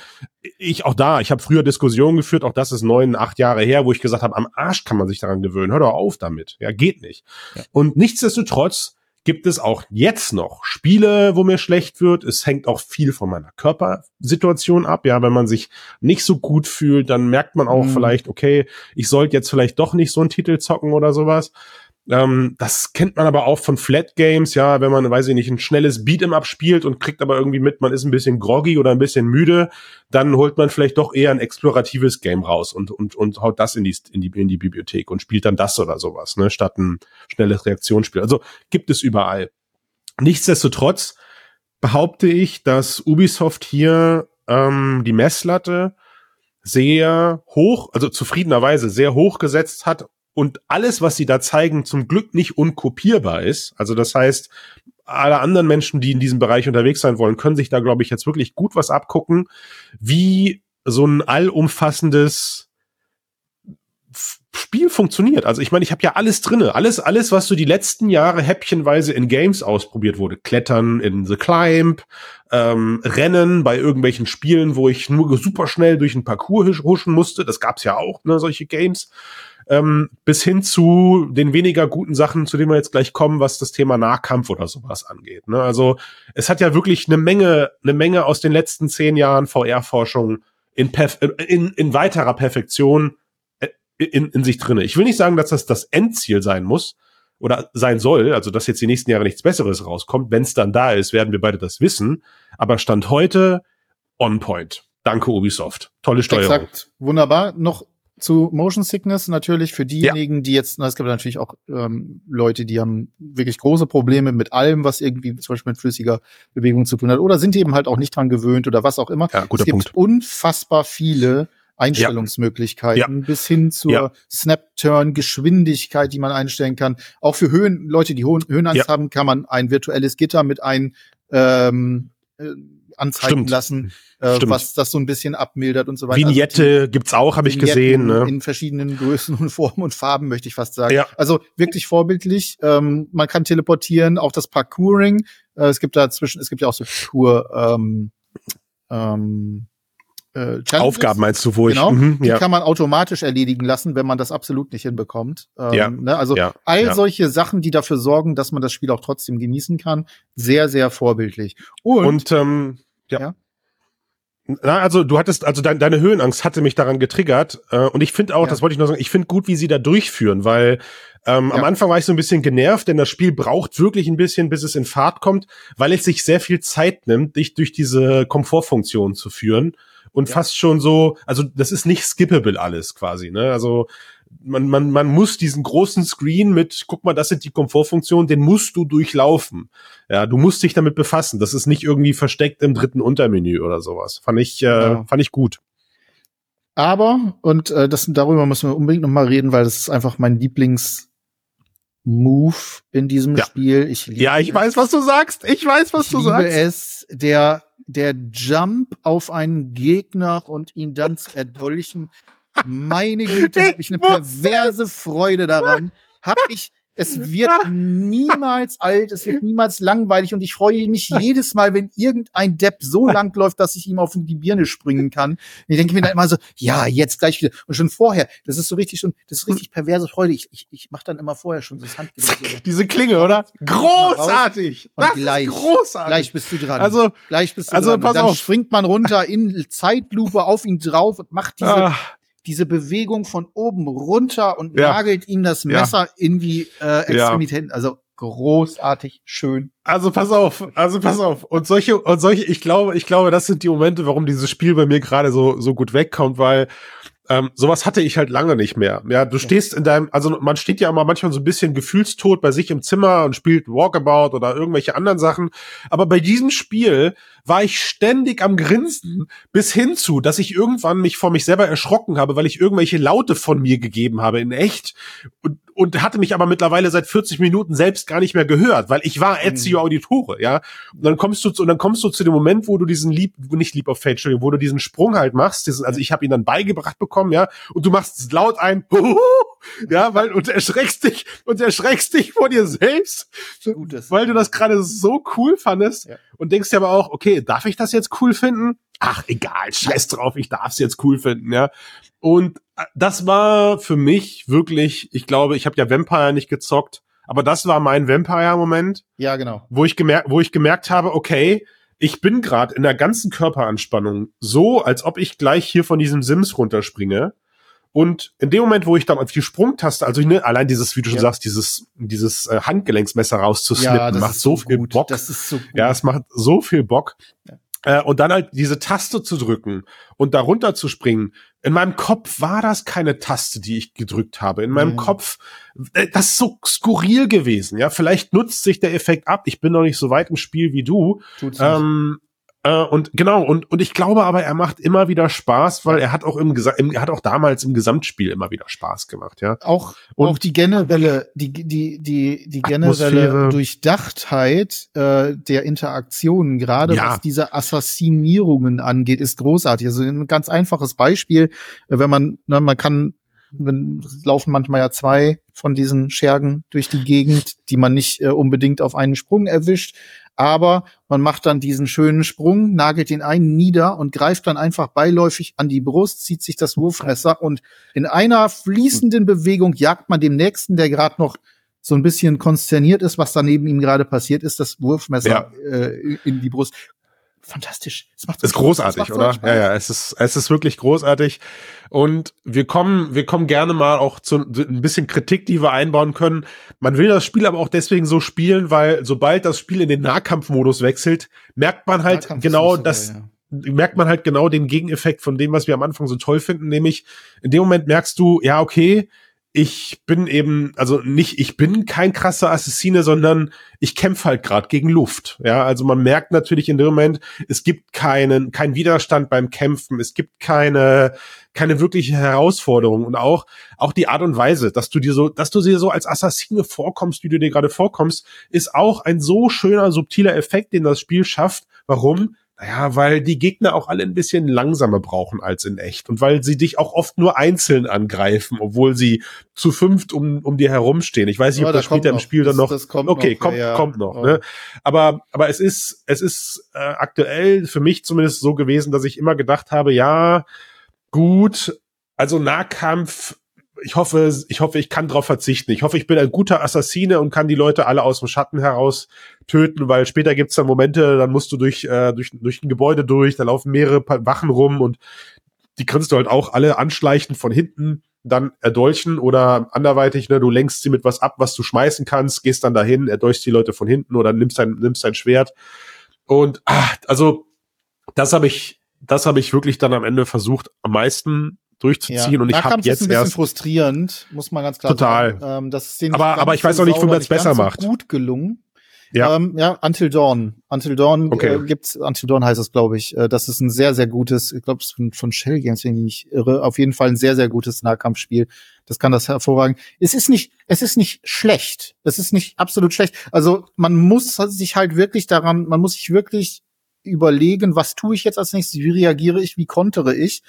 ich auch da, ich habe früher Diskussionen geführt, auch das ist neun, acht Jahre her, wo ich gesagt habe, am Arsch kann man sich daran gewöhnen. Hör doch auf damit, ja, geht nicht. Ja. Und nichtsdestotrotz gibt es auch jetzt noch Spiele, wo mir schlecht wird. Es hängt auch viel von meiner Körpersituation ab. Ja, wenn man sich nicht so gut fühlt, dann merkt man auch mhm. vielleicht, okay, ich sollte jetzt vielleicht doch nicht so einen Titel zocken oder sowas. Ähm, das kennt man aber auch von Flat Games, ja, wenn man, weiß ich nicht, ein schnelles Beat'em Up spielt und kriegt aber irgendwie mit, man ist ein bisschen groggy oder ein bisschen müde, dann holt man vielleicht doch eher ein exploratives Game raus und, und, und haut das in die, in die, in die Bibliothek und spielt dann das oder sowas, ne, statt ein schnelles Reaktionsspiel. Also gibt es überall. Nichtsdestotrotz behaupte ich, dass Ubisoft hier ähm, die Messlatte sehr hoch, also zufriedenerweise sehr hoch gesetzt hat und alles, was sie da zeigen, zum Glück nicht unkopierbar ist. Also das heißt, alle anderen Menschen, die in diesem Bereich unterwegs sein wollen, können sich da, glaube ich, jetzt wirklich gut was abgucken, wie so ein allumfassendes Spiel funktioniert. Also ich meine, ich habe ja alles drinne, alles, alles, was so die letzten Jahre häppchenweise in Games ausprobiert wurde. Klettern in The Climb, ähm, Rennen bei irgendwelchen Spielen, wo ich nur super schnell durch ein Parcours huschen musste. Das gab's ja auch, ne, solche Games. Ähm, bis hin zu den weniger guten Sachen, zu denen wir jetzt gleich kommen, was das Thema Nahkampf oder sowas angeht. Ne? Also es hat ja wirklich eine Menge, eine Menge aus den letzten zehn Jahren VR-Forschung in, in, in weiterer Perfektion in, in sich drinne. Ich will nicht sagen, dass das das Endziel sein muss oder sein soll, also dass jetzt die nächsten Jahre nichts Besseres rauskommt. Wenn es dann da ist, werden wir beide das wissen. Aber Stand heute on point. Danke Ubisoft. Tolle Steuerung. Exakt. Wunderbar. Noch zu Motion Sickness natürlich für diejenigen, ja. die jetzt, na, es gibt natürlich auch ähm, Leute, die haben wirklich große Probleme mit allem, was irgendwie zum Beispiel mit flüssiger Bewegung zu tun hat, oder sind eben halt auch nicht dran gewöhnt oder was auch immer. Ja, guter es gibt Punkt. unfassbar viele Einstellungsmöglichkeiten ja. bis hin zur ja. Snap-Turn-Geschwindigkeit, die man einstellen kann. Auch für Höhen, Leute, die hohen Höhenangst ja. haben, kann man ein virtuelles Gitter mit ein ähm, äh, anzeigen Stimmt. lassen, äh, was das so ein bisschen abmildert und so weiter. Vignette also gibt's auch, habe ich gesehen. Ne? In verschiedenen Größen und [LAUGHS] Formen und Farben, möchte ich fast sagen. Ja. Also wirklich vorbildlich. Ähm, man kann teleportieren, auch das Parkouring. Äh, es gibt da zwischen, es gibt ja auch so Tour, ähm, ähm, äh, Aufgaben meinst du, wo genau, ich, mhm, die ja. kann man automatisch erledigen lassen, wenn man das absolut nicht hinbekommt. Ähm, ja. Ne? Also ja. all ja. solche Sachen, die dafür sorgen, dass man das Spiel auch trotzdem genießen kann, sehr, sehr vorbildlich. Und, Und ähm, ja. Na, also du hattest, also dein, deine Höhenangst hatte mich daran getriggert. Äh, und ich finde auch, ja. das wollte ich nur sagen, ich finde gut, wie sie da durchführen, weil ähm, ja. am Anfang war ich so ein bisschen genervt, denn das Spiel braucht wirklich ein bisschen, bis es in Fahrt kommt, weil es sich sehr viel Zeit nimmt, dich durch diese Komfortfunktion zu führen und ja. fast schon so, also das ist nicht skippable alles quasi, ne? Also man, man, man muss diesen großen Screen mit, guck mal, das sind die Komfortfunktionen, den musst du durchlaufen. Ja, du musst dich damit befassen. Das ist nicht irgendwie versteckt im dritten Untermenü oder sowas. Fand ich, äh, ja. fand ich gut. Aber, und äh, das, darüber müssen wir unbedingt noch mal reden, weil das ist einfach mein Lieblings- Move in diesem ja. Spiel. Ich ja, ich weiß, was du sagst. Ich weiß, was ich du liebe sagst. es, der der Jump auf einen Gegner und ihn dann zu erdolchen. Meine Güte, habe ich eine perverse Freude daran. Hab ich es wird niemals [LAUGHS] alt, es wird niemals langweilig und ich freue mich [LAUGHS] jedes Mal, wenn irgendein Depp so [LAUGHS] lang läuft, dass ich ihm auf die Birne springen kann. Und ich denke mir dann immer so, ja, jetzt gleich wieder. Und schon vorher, das ist so richtig schon, das ist richtig perverse Freude. Ich, ich, ich mache dann immer vorher schon das Handgelenk. Diese Klinge, oder? Großartig! Und das gleich, großartig. Gleich bist du dran. Also, gleich bist du also, dran. Pass und dann auf. springt man runter in Zeitlupe auf ihn drauf und macht diese, ah diese Bewegung von oben runter und ja. nagelt ihm das Messer ja. in die äh, Extremitäten. Ja. Also großartig schön. Also pass auf, also pass auf. Und solche und solche, ich glaube, ich glaube, das sind die Momente, warum dieses Spiel bei mir gerade so so gut wegkommt, weil ähm, sowas hatte ich halt lange nicht mehr. Ja, du stehst in deinem, also man steht ja immer manchmal so ein bisschen gefühlstot bei sich im Zimmer und spielt Walkabout oder irgendwelche anderen Sachen. Aber bei diesem Spiel war ich ständig am Grinsen bis hin zu, dass ich irgendwann mich vor mich selber erschrocken habe, weil ich irgendwelche Laute von mir gegeben habe in echt und, und hatte mich aber mittlerweile seit 40 Minuten selbst gar nicht mehr gehört, weil ich war Ezio mhm. Auditore, ja. Und dann kommst du zu, und dann kommst du zu dem Moment, wo du diesen Lieb, nicht Leap of Fate, Entschuldigung, wo du diesen Sprung halt machst, diesen, also ich habe ihn dann beigebracht bekommen, ja, und du machst laut ein, [LAUGHS] ja, weil und erschreckst dich und erschreckst dich vor dir selbst, Gutes. weil du das gerade so cool fandest ja. und denkst dir aber auch, okay, darf ich das jetzt cool finden? Ach, egal, scheiß drauf, ich darf es jetzt cool finden, ja. Und äh, das war für mich wirklich, ich glaube, ich habe ja Vampire nicht gezockt, aber das war mein Vampire-Moment. Ja, genau. Wo ich gemerkt, wo ich gemerkt habe, okay, ich bin gerade in der ganzen Körperanspannung so, als ob ich gleich hier von diesem Sims runterspringe. Und in dem Moment, wo ich dann auf die Sprungtaste, also ne, allein dieses, wie du schon ja. sagst, dieses, dieses äh, Handgelenksmesser rauszusnippen, ja, macht so, so viel gut. Bock. Das ist so gut. Ja, es macht so viel Bock. Ja. Äh, und dann halt diese Taste zu drücken und darunter zu springen. In meinem Kopf war das keine Taste, die ich gedrückt habe. In meinem mhm. Kopf, äh, das ist so skurril gewesen. Ja, vielleicht nutzt sich der Effekt ab. Ich bin noch nicht so weit im Spiel wie du. Tut's ähm, äh, und genau, und, und ich glaube aber, er macht immer wieder Spaß, weil er hat auch im, im er hat auch damals im Gesamtspiel immer wieder Spaß gemacht, ja. Auch, und auch die generelle, die, die, die, die generelle Atmosphäre. Durchdachtheit äh, der Interaktionen, gerade ja. was diese Assassinierungen angeht, ist großartig. Also ein ganz einfaches Beispiel, wenn man, ne, man kann wenn, laufen manchmal ja zwei von diesen Schergen durch die Gegend, die man nicht äh, unbedingt auf einen Sprung erwischt. Aber man macht dann diesen schönen Sprung, nagelt den einen nieder und greift dann einfach beiläufig an die Brust, zieht sich das Wurfmesser und in einer fließenden Bewegung jagt man dem nächsten, der gerade noch so ein bisschen konsterniert ist, was da neben ihm gerade passiert ist, das Wurfmesser ja. äh, in die Brust fantastisch. Es macht so ist großartig, oder? Ja, ja, es ist, es ist wirklich großartig. Und wir kommen, wir kommen gerne mal auch zu ein bisschen Kritik, die wir einbauen können. Man will das Spiel aber auch deswegen so spielen, weil sobald das Spiel in den Nahkampfmodus wechselt, merkt man halt Nahkampf genau das, ja. merkt man halt genau den Gegeneffekt von dem, was wir am Anfang so toll finden, nämlich in dem Moment merkst du, ja, okay, ich bin eben, also nicht, ich bin kein krasser Assassine, sondern ich kämpfe halt gerade gegen Luft. Ja, also man merkt natürlich in dem Moment, es gibt keinen, keinen Widerstand beim Kämpfen, es gibt keine, keine wirkliche Herausforderung und auch, auch die Art und Weise, dass du dir so, dass du dir so als Assassine vorkommst, wie du dir gerade vorkommst, ist auch ein so schöner, subtiler Effekt, den das Spiel schafft. Warum? Naja, weil die Gegner auch alle ein bisschen langsamer brauchen als in echt und weil sie dich auch oft nur einzeln angreifen, obwohl sie zu fünft um, um dir herumstehen. Ich weiß nicht, oh, ob das später im Spiel dann noch. Das kommt okay, noch, kommt, ja. kommt noch. Oh. Ne? Aber, aber es ist, es ist äh, aktuell für mich zumindest so gewesen, dass ich immer gedacht habe, ja, gut, also Nahkampf ich hoffe, ich hoffe, ich kann darauf verzichten. Ich hoffe, ich bin ein guter Assassine und kann die Leute alle aus dem Schatten heraus töten, weil später gibt's dann Momente, dann musst du durch, äh, durch, durch ein Gebäude durch, da laufen mehrere Wachen rum und die kannst du halt auch alle anschleichen von hinten, dann erdolchen oder anderweitig, ne, du lenkst sie mit was ab, was du schmeißen kannst, gehst dann dahin, erdolchst die Leute von hinten oder nimmst dein, nimmst dein Schwert. Und ah, also das habe ich, das habe ich wirklich dann am Ende versucht, am meisten durchzuziehen ja, und ich habe jetzt ein bisschen erst frustrierend, muss man ganz klar total. sagen. Ähm, das ist aber aber ich weiß auch nicht, wie man es besser macht. So gut gelungen. Ja. Ähm, ja, Until Dawn. Until Dawn okay. äh, gibt's, Until Dawn heißt es, glaube ich. Äh, das ist ein sehr, sehr gutes, ich glaube, es von, von Shell Games, wenn ich mich irre, auf jeden Fall ein sehr, sehr gutes Nahkampfspiel. Das kann das hervorragend. Es ist nicht, es ist nicht schlecht. Es ist nicht absolut schlecht. Also man muss sich halt wirklich daran, man muss sich wirklich überlegen, was tue ich jetzt als nächstes, wie reagiere ich, wie kontere ich.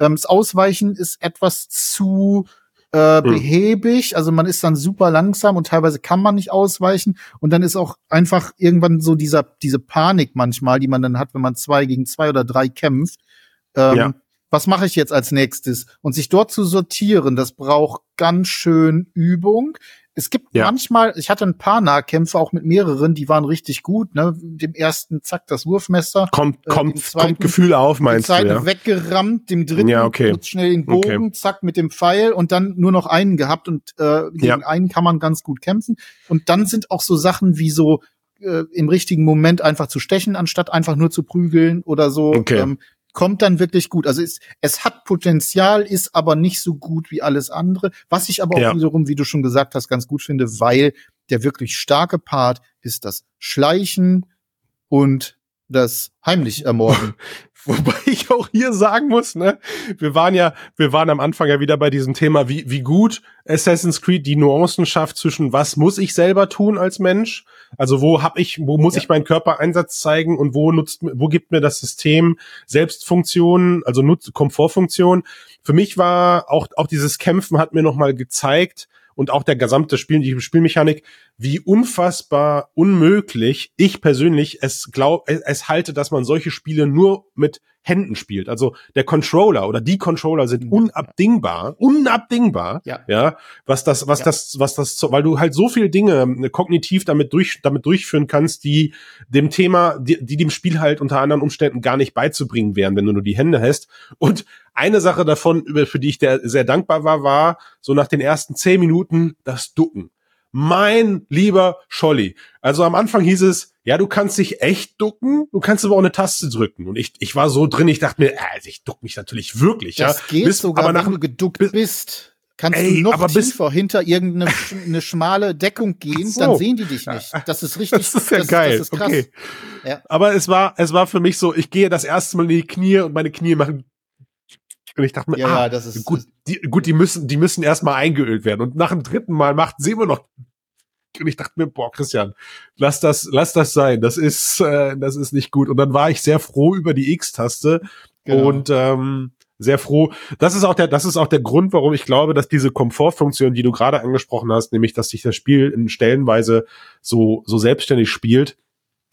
Ähm, das Ausweichen ist etwas zu äh, hm. behäbig, also man ist dann super langsam und teilweise kann man nicht ausweichen und dann ist auch einfach irgendwann so dieser diese Panik manchmal, die man dann hat, wenn man zwei gegen zwei oder drei kämpft. Ähm, ja. Was mache ich jetzt als nächstes? Und sich dort zu sortieren, das braucht ganz schön Übung. Es gibt ja. manchmal, ich hatte ein paar Nahkämpfe auch mit mehreren, die waren richtig gut. Ne? Dem ersten, zack, das Wurfmesser. Kommt, äh, kommt, zweiten, kommt Gefühl auf, meinst du? Ja? weggerammt, dem dritten ja, okay. schnell den Bogen, okay. zack, mit dem Pfeil und dann nur noch einen gehabt und äh, gegen ja. einen kann man ganz gut kämpfen. Und dann sind auch so Sachen wie so äh, im richtigen Moment einfach zu stechen, anstatt einfach nur zu prügeln oder so. Okay. Ähm, kommt dann wirklich gut. Also es, es hat Potenzial, ist aber nicht so gut wie alles andere. Was ich aber auch wiederum, wie du schon gesagt hast, ganz gut finde, weil der wirklich starke Part ist das Schleichen und das heimlich ermorden. [LAUGHS] Wobei ich auch hier sagen muss, ne, wir waren ja, wir waren am Anfang ja wieder bei diesem Thema, wie, wie gut Assassin's Creed die Nuancen schafft zwischen was muss ich selber tun als Mensch, also wo hab ich, wo muss ja. ich meinen Körpereinsatz zeigen und wo nutzt, wo gibt mir das System Selbstfunktionen, also Nutz, Komfortfunktion. Für mich war auch, auch dieses Kämpfen hat mir nochmal gezeigt, und auch der gesamte Spiel, die Spielmechanik, wie unfassbar unmöglich ich persönlich es glaub, es halte, dass man solche Spiele nur mit Händen spielt. Also der Controller oder die Controller sind unabdingbar, unabdingbar. Ja. ja was das, was ja. das, was das, weil du halt so viele Dinge äh, kognitiv damit durch, damit durchführen kannst, die dem Thema, die, die dem Spiel halt unter anderen Umständen gar nicht beizubringen wären, wenn du nur die Hände hast. Und eine Sache davon, für die ich sehr dankbar war, war so nach den ersten zehn Minuten das Ducken. Mein lieber Scholli. Also am Anfang hieß es, ja, du kannst dich echt ducken, du kannst aber auch eine Taste drücken. Und ich, ich war so drin, ich dachte mir, äh, ich duck mich natürlich wirklich. Das ja. geht bis, sogar, aber nach, wenn du geduckt bis, bist. Kannst ey, du noch aber tiefer hinter irgendeine [LAUGHS] eine schmale Deckung gehen, so. dann sehen die dich nicht. Das ist [LAUGHS] richtig. Das ist ja das geil. Ist, das ist krass. Okay. Ja. Aber es war, es war für mich so, ich gehe das erste Mal in die Knie und meine Knie machen und ich dachte mir, ja, ah, das ist gut, die, gut, die müssen, die müssen erstmal eingeölt werden. Und nach dem dritten Mal macht sie immer noch und ich dachte mir, boah, Christian, lass das, lass das sein. Das ist, äh, das ist nicht gut. Und dann war ich sehr froh über die X-Taste genau. und ähm, sehr froh. Das ist auch der, das ist auch der Grund, warum ich glaube, dass diese Komfortfunktion, die du gerade angesprochen hast, nämlich, dass sich das Spiel in Stellenweise so, so selbstständig spielt,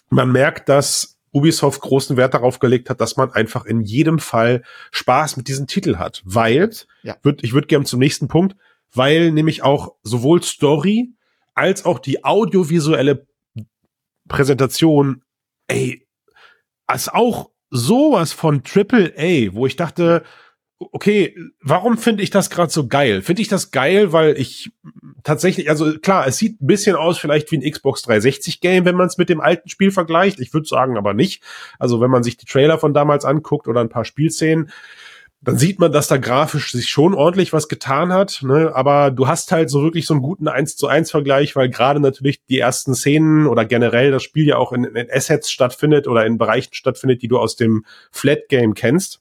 man merkt, dass Ubisoft großen Wert darauf gelegt hat, dass man einfach in jedem Fall Spaß mit diesem Titel hat, weil, ja. würd, ich würde gerne zum nächsten Punkt, weil nämlich auch sowohl Story als auch die audiovisuelle Präsentation, ey, als auch sowas von Triple A, wo ich dachte, okay, warum finde ich das gerade so geil? Finde ich das geil, weil ich tatsächlich, also klar, es sieht ein bisschen aus vielleicht wie ein Xbox 360 Game, wenn man es mit dem alten Spiel vergleicht. Ich würde sagen, aber nicht. Also wenn man sich die Trailer von damals anguckt oder ein paar Spielszenen, dann sieht man, dass da grafisch sich schon ordentlich was getan hat, ne? aber du hast halt so wirklich so einen guten 1 zu 1 Vergleich, weil gerade natürlich die ersten Szenen oder generell das Spiel ja auch in, in Assets stattfindet oder in Bereichen stattfindet, die du aus dem Flat Game kennst.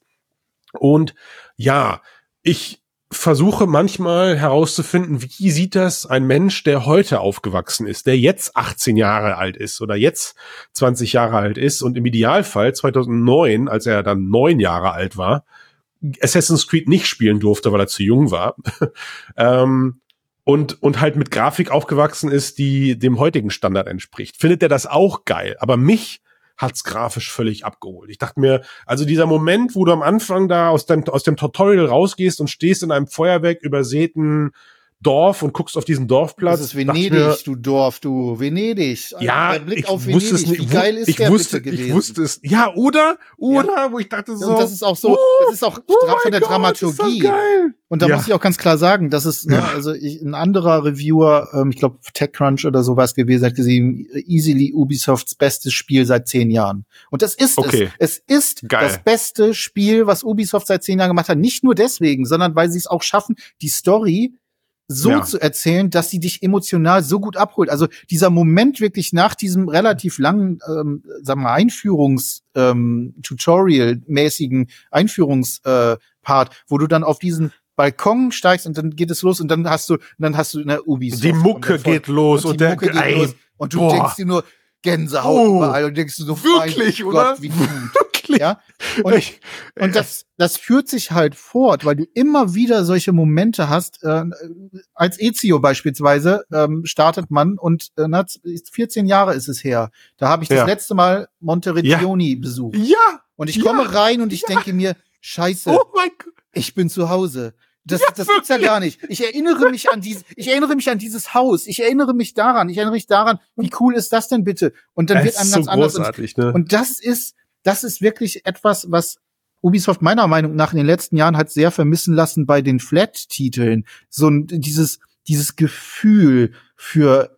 Und ja, ich versuche manchmal herauszufinden, wie sieht das ein Mensch, der heute aufgewachsen ist, der jetzt 18 Jahre alt ist oder jetzt 20 Jahre alt ist und im Idealfall 2009, als er dann neun Jahre alt war, Assassin's Creed nicht spielen durfte, weil er zu jung war. [LAUGHS] ähm, und, und halt mit Grafik aufgewachsen ist, die dem heutigen Standard entspricht. Findet er das auch geil? Aber mich hat's grafisch völlig abgeholt. Ich dachte mir, also dieser Moment, wo du am Anfang da aus dem, aus dem Tutorial rausgehst und stehst in einem Feuerwerk übersäten Dorf und guckst auf diesen Dorfplatz. Das ist Venedig, mir, du Dorf, du Venedig. Ja, ich wusste es nicht. Wie geil ist ich der wusste, gewesen? Ich wusste es. Ja, oder? Oder? Ja. Wo ich dachte so. Und das ist auch so, oh, das ist auch oh von der Gott, Dramaturgie. Und da ja. muss ich auch ganz klar sagen, das ist, ne, also ich, ein anderer Reviewer, ähm, ich glaube TechCrunch oder sowas gewesen, hat gesehen, easily Ubisofts bestes Spiel seit zehn Jahren. Und das ist okay. es. Es ist geil. das beste Spiel, was Ubisoft seit zehn Jahren gemacht hat. Nicht nur deswegen, sondern weil sie es auch schaffen, die Story so ja. zu erzählen, dass sie dich emotional so gut abholt. Also dieser Moment wirklich nach diesem relativ langen, ähm, sagen wir, Einführungs ähm, Einführungspart, äh, wo du dann auf diesen Balkon steigst und dann geht es los und dann hast du, dann hast du eine Ubisoft. Die Mucke geht los und, und der Mucke geht los und du boah. denkst dir nur Gänsehaut oh, überall und denkst du so, wirklich, oder? Gott, wie gut. Wirklich. Ja? Und, ich, und das, das führt sich halt fort, weil du immer wieder solche Momente hast. Äh, als Ezio beispielsweise ähm, startet man und äh, 14 Jahre ist es her. Da habe ich das ja. letzte Mal Monteriggioni ja. besucht. Ja. Und ich komme ja. rein und ich denke mir, Scheiße, oh ich bin zu Hause. Das, ja, das gibt's ja gar nicht. Ich erinnere mich an dieses, ich erinnere mich an dieses Haus. Ich erinnere mich daran. Ich erinnere mich daran, wie cool ist das denn bitte? Und dann es wird einem ganz so anders. Und, ne? und das ist, das ist wirklich etwas, was Ubisoft meiner Meinung nach in den letzten Jahren hat sehr vermissen lassen bei den Flat-Titeln. So ein, dieses, dieses Gefühl für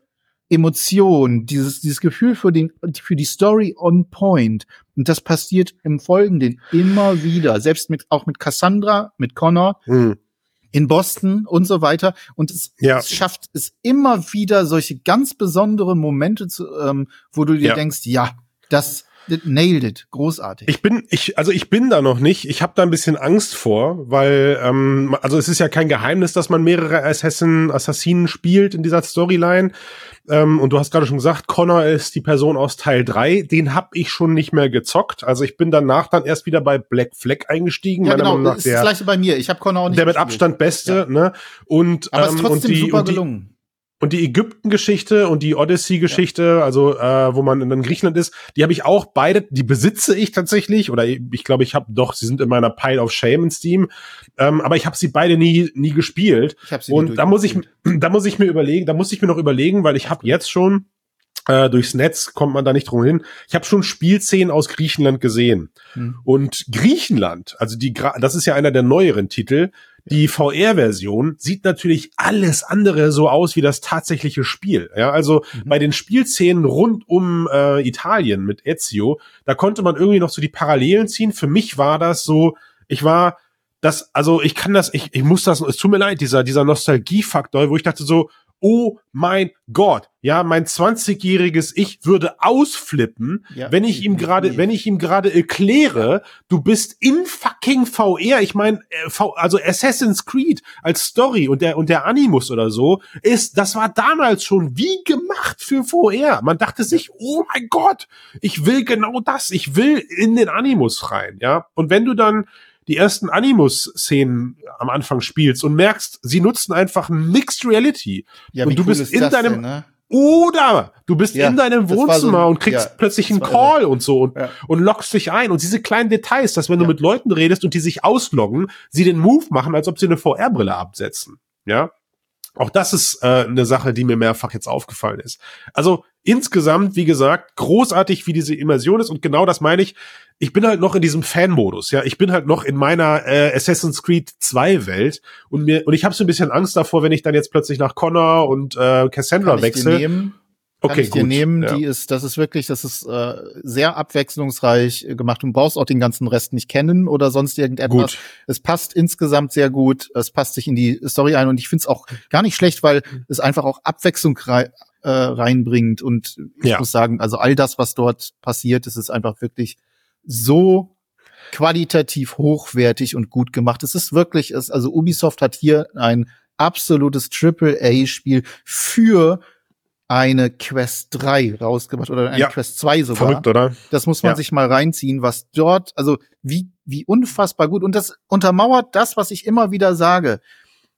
Emotion, dieses, dieses Gefühl für den, für die Story on point. Und das passiert im Folgenden immer wieder. Selbst mit, auch mit Cassandra, mit Connor. Hm. In Boston und so weiter. Und es, ja. es, schafft es immer wieder solche ganz besondere Momente zu, ähm, wo du dir ja. denkst, ja, das, nailed it, großartig. Ich bin, ich, also ich bin da noch nicht. Ich habe da ein bisschen Angst vor, weil, ähm, also es ist ja kein Geheimnis, dass man mehrere Assassin, Assassinen spielt in dieser Storyline. Ähm, und du hast gerade schon gesagt, Connor ist die Person aus Teil 3. Den habe ich schon nicht mehr gezockt. Also ich bin danach dann erst wieder bei Black Flag eingestiegen. Ja, genau, das ist das gleiche bei mir. Ich habe Connor auch nicht Der mit Abstand beste, ja. ne? Und, Aber ähm, ist trotzdem und die, super gelungen. Und die Ägypten-Geschichte und die Odyssey-Geschichte, ja. also äh, wo man in Griechenland ist, die habe ich auch beide, die besitze ich tatsächlich oder ich glaube, ich habe doch, sie sind in meiner Pile of Shame in Steam, ähm, aber ich habe sie beide nie nie gespielt. Ich hab sie und da muss ich da muss ich mir überlegen, da muss ich mir noch überlegen, weil ich habe jetzt schon äh, durchs Netz kommt man da nicht drum hin. Ich habe schon Spielszenen aus Griechenland gesehen. Hm. Und Griechenland, also die, das ist ja einer der neueren Titel, die VR-Version sieht natürlich alles andere so aus wie das tatsächliche Spiel. Ja, also mhm. bei den Spielszenen rund um äh, Italien mit Ezio, da konnte man irgendwie noch so die Parallelen ziehen. Für mich war das so, ich war das, also ich kann das, ich, ich muss das, es tut mir leid, dieser, dieser Nostalgiefaktor, wo ich dachte so, oh mein Gott, ja, mein 20-jähriges Ich würde ausflippen, ja, wenn ich ihm gerade, wenn ich ihm gerade erkläre, du bist in fucking VR. Ich meine, äh, also Assassin's Creed als Story und der und der Animus oder so ist, das war damals schon wie gemacht für VR. Man dachte sich, oh mein Gott, ich will genau das, ich will in den Animus rein, ja. Und wenn du dann die ersten Animus-Szenen am Anfang spielst und merkst, sie nutzen einfach Mixed Reality. Ja, und du cool bist ist in deinem denn, ne? oder du bist Ja, in deinem Wohnzimmer so- und kriegst ja, plötzlich einen Call und so und, Ja. und loggst dich ein. Und diese kleinen Details, dass wenn du mit Leuten redest und die sich ausloggen, sie den Move machen, als ob sie eine VR-Brille absetzen. Ja. Auch das ist äh, eine Sache, die mir mehrfach jetzt aufgefallen ist. Also insgesamt, wie gesagt, großartig, wie diese Immersion ist und genau das meine ich. Ich bin halt noch in diesem Fan-Modus, ja. Ich bin halt noch in meiner äh, Assassin's Creed 2 Welt und mir und ich habe so ein bisschen Angst davor, wenn ich dann jetzt plötzlich nach Connor und äh, Cassandra wechsle. Kann Okay, ich dir gut. nehmen, ja. die ist, das ist wirklich, das ist äh, sehr abwechslungsreich äh, gemacht. Du brauchst auch den ganzen Rest nicht kennen oder sonst irgendetwas. Gut. Es passt insgesamt sehr gut. Es passt sich in die Story ein und ich finde es auch gar nicht schlecht, weil es einfach auch Abwechslung rei äh, reinbringt. Und ich Ja. muss sagen, also all das, was dort passiert, es ist einfach wirklich so qualitativ hochwertig und gut gemacht. Es ist wirklich, es, also Ubisoft hat hier ein absolutes Triple-A-Spiel für eine Quest 3 rausgebracht oder eine Ja. Quest 2 sogar. Verrückt, oder? Das muss man Ja. sich mal reinziehen, was dort, also wie, wie unfassbar gut. Und das untermauert das, was ich immer wieder sage.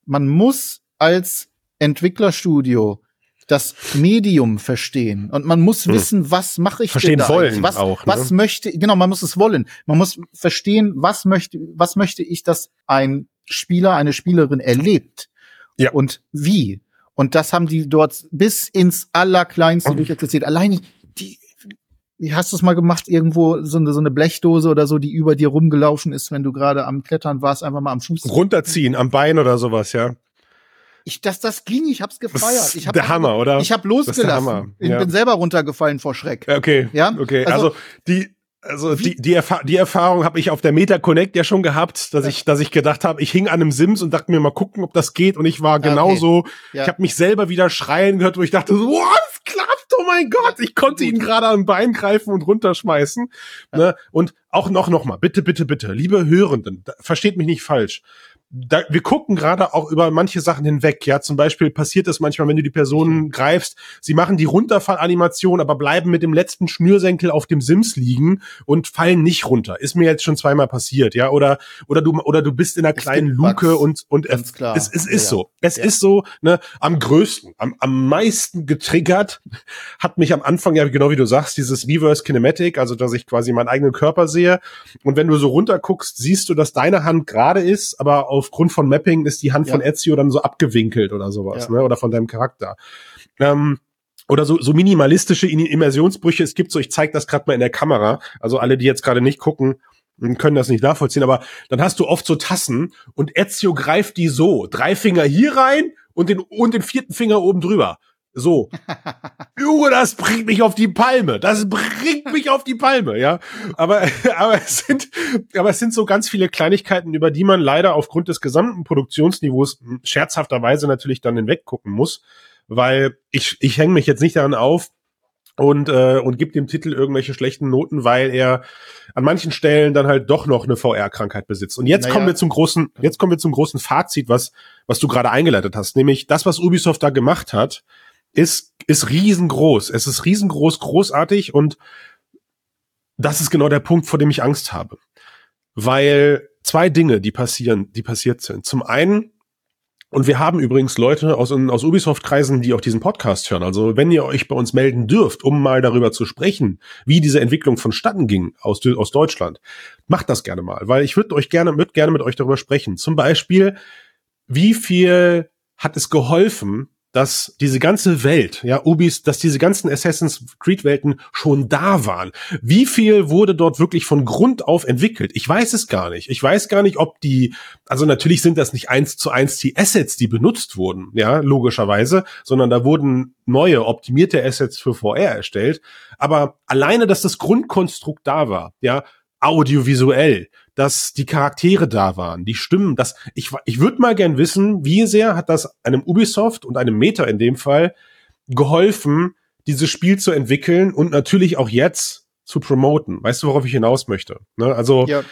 Man muss als Entwicklerstudio das Medium verstehen und man muss Hm. wissen, was mache ich Verstehen denn da wollen eigentlich? was, auch, ne? was möchte genau, man muss es wollen. Man muss verstehen, was möchte was möchte ich, dass ein Spieler, eine Spielerin erlebt Ja. und wie. Und das haben die dort bis ins Allerkleinste Und- durchexerziert. Allein die, wie hast du es mal gemacht, irgendwo so eine, so eine Blechdose oder so, die über dir rumgelaufen ist, wenn du gerade am Klettern warst, einfach mal am Fuß. Runterziehen am Bein oder sowas, ja. Ich, das, das ging, ich hab's gefeiert. Ich hab, der Hammer, oder? Ich Hammer, losgelassen. Ich ja. bin selber runtergefallen vor Schreck. Okay. Ja, Okay. also- Also, die, also die, die, Erfa die Erfahrung habe ich auf der Meta Connect ja schon gehabt, dass Ja. ich, dass ich gedacht habe, ich hing an einem Sims und dachte mir mal gucken, ob das geht. Und ich war okay. genauso. Ja. Ich habe mich selber wieder schreien gehört, wo ich dachte, so, wow, es klappt, oh mein Gott, ich konnte ihn gerade am Bein greifen und runterschmeißen. Ne? Und auch noch, noch mal, bitte, bitte, bitte, liebe Hörenden, versteht mich nicht falsch. Da, wir gucken gerade auch über manche Sachen hinweg. Ja, zum Beispiel passiert es manchmal, wenn du die Personen greifst, sie machen die Runterfallanimation, aber bleiben mit dem letzten Schnürsenkel auf dem Sims liegen und fallen nicht runter. Ist mir jetzt schon zweimal passiert, ja, oder oder du oder du bist in einer Es kleinen Luke Bugs, und und ganz klar. es, es ist Ja. so. Es Ja. ist so, ne, am größten, am, am meisten getriggert hat mich am Anfang ja genau wie du sagst, dieses Reverse Kinematic, also dass ich quasi meinen eigenen Körper sehe und wenn du so runter guckst, siehst du, dass deine Hand gerade ist, aber aufgrund von Mapping ist die Hand Ja. von Ezio dann so abgewinkelt oder sowas, Ja. ne, oder von deinem Charakter. Ähm, oder so, so minimalistische In- Immersionsbrüche. Es gibt so, ich zeige das gerade mal in der Kamera. Also alle, die jetzt gerade nicht gucken, können das nicht nachvollziehen. Aber dann hast du oft so Tassen und Ezio greift die so. Drei Finger hier rein und den, und den vierten Finger oben drüber. So. [LAUGHS] Junge, das bringt mich auf die Palme. Das bringt mich auf die Palme, ja. Aber, [LAUGHS] aber es sind, aber es sind so ganz viele Kleinigkeiten, über die man leider aufgrund des gesamten Produktionsniveaus scherzhafterweise natürlich dann hinweggucken muss. Weil ich, ich hänge mich jetzt nicht daran auf, und äh, und gibt dem Titel irgendwelche schlechten Noten, weil er an manchen Stellen dann halt doch noch eine VR-Krankheit besitzt. Und jetzt Naja. kommen wir zum großen, jetzt kommen wir zum großen Fazit, was was du gerade eingeleitet hast, nämlich das, was Ubisoft da gemacht hat, ist ist riesengroß. Es ist riesengroß, großartig und das ist genau der Punkt, vor dem ich Angst habe, weil zwei Dinge, die passieren, die passiert sind. Zum einen und wir haben übrigens Leute aus, aus Ubisoft-Kreisen, die auch diesen Podcast hören. Also wenn ihr euch bei uns melden dürft, um mal darüber zu sprechen, wie diese Entwicklung vonstatten ging aus, aus Deutschland, macht das gerne mal, weil ich würde euch gerne, würde gerne mit euch darüber sprechen. Zum Beispiel, wie viel hat es geholfen, dass diese ganze Welt, ja, Ubis, dass diese ganzen Assassin's Creed Welten schon da waren. Wie viel wurde dort wirklich von Grund auf entwickelt? Ich weiß es gar nicht. Ich weiß gar nicht, ob die, also natürlich sind das nicht eins zu eins die Assets, die benutzt wurden, ja, logischerweise, sondern da wurden neue, optimierte Assets für VR erstellt. Aber alleine, dass das Grundkonstrukt da war, ja, audiovisuell, dass die Charaktere da waren, die Stimmen, dass ich ich würde mal gern wissen, wie sehr hat das einem Ubisoft und einem Meta in dem Fall geholfen, dieses Spiel zu entwickeln und natürlich auch jetzt zu promoten. Weißt du, worauf ich hinaus möchte? Ne? Also Ja,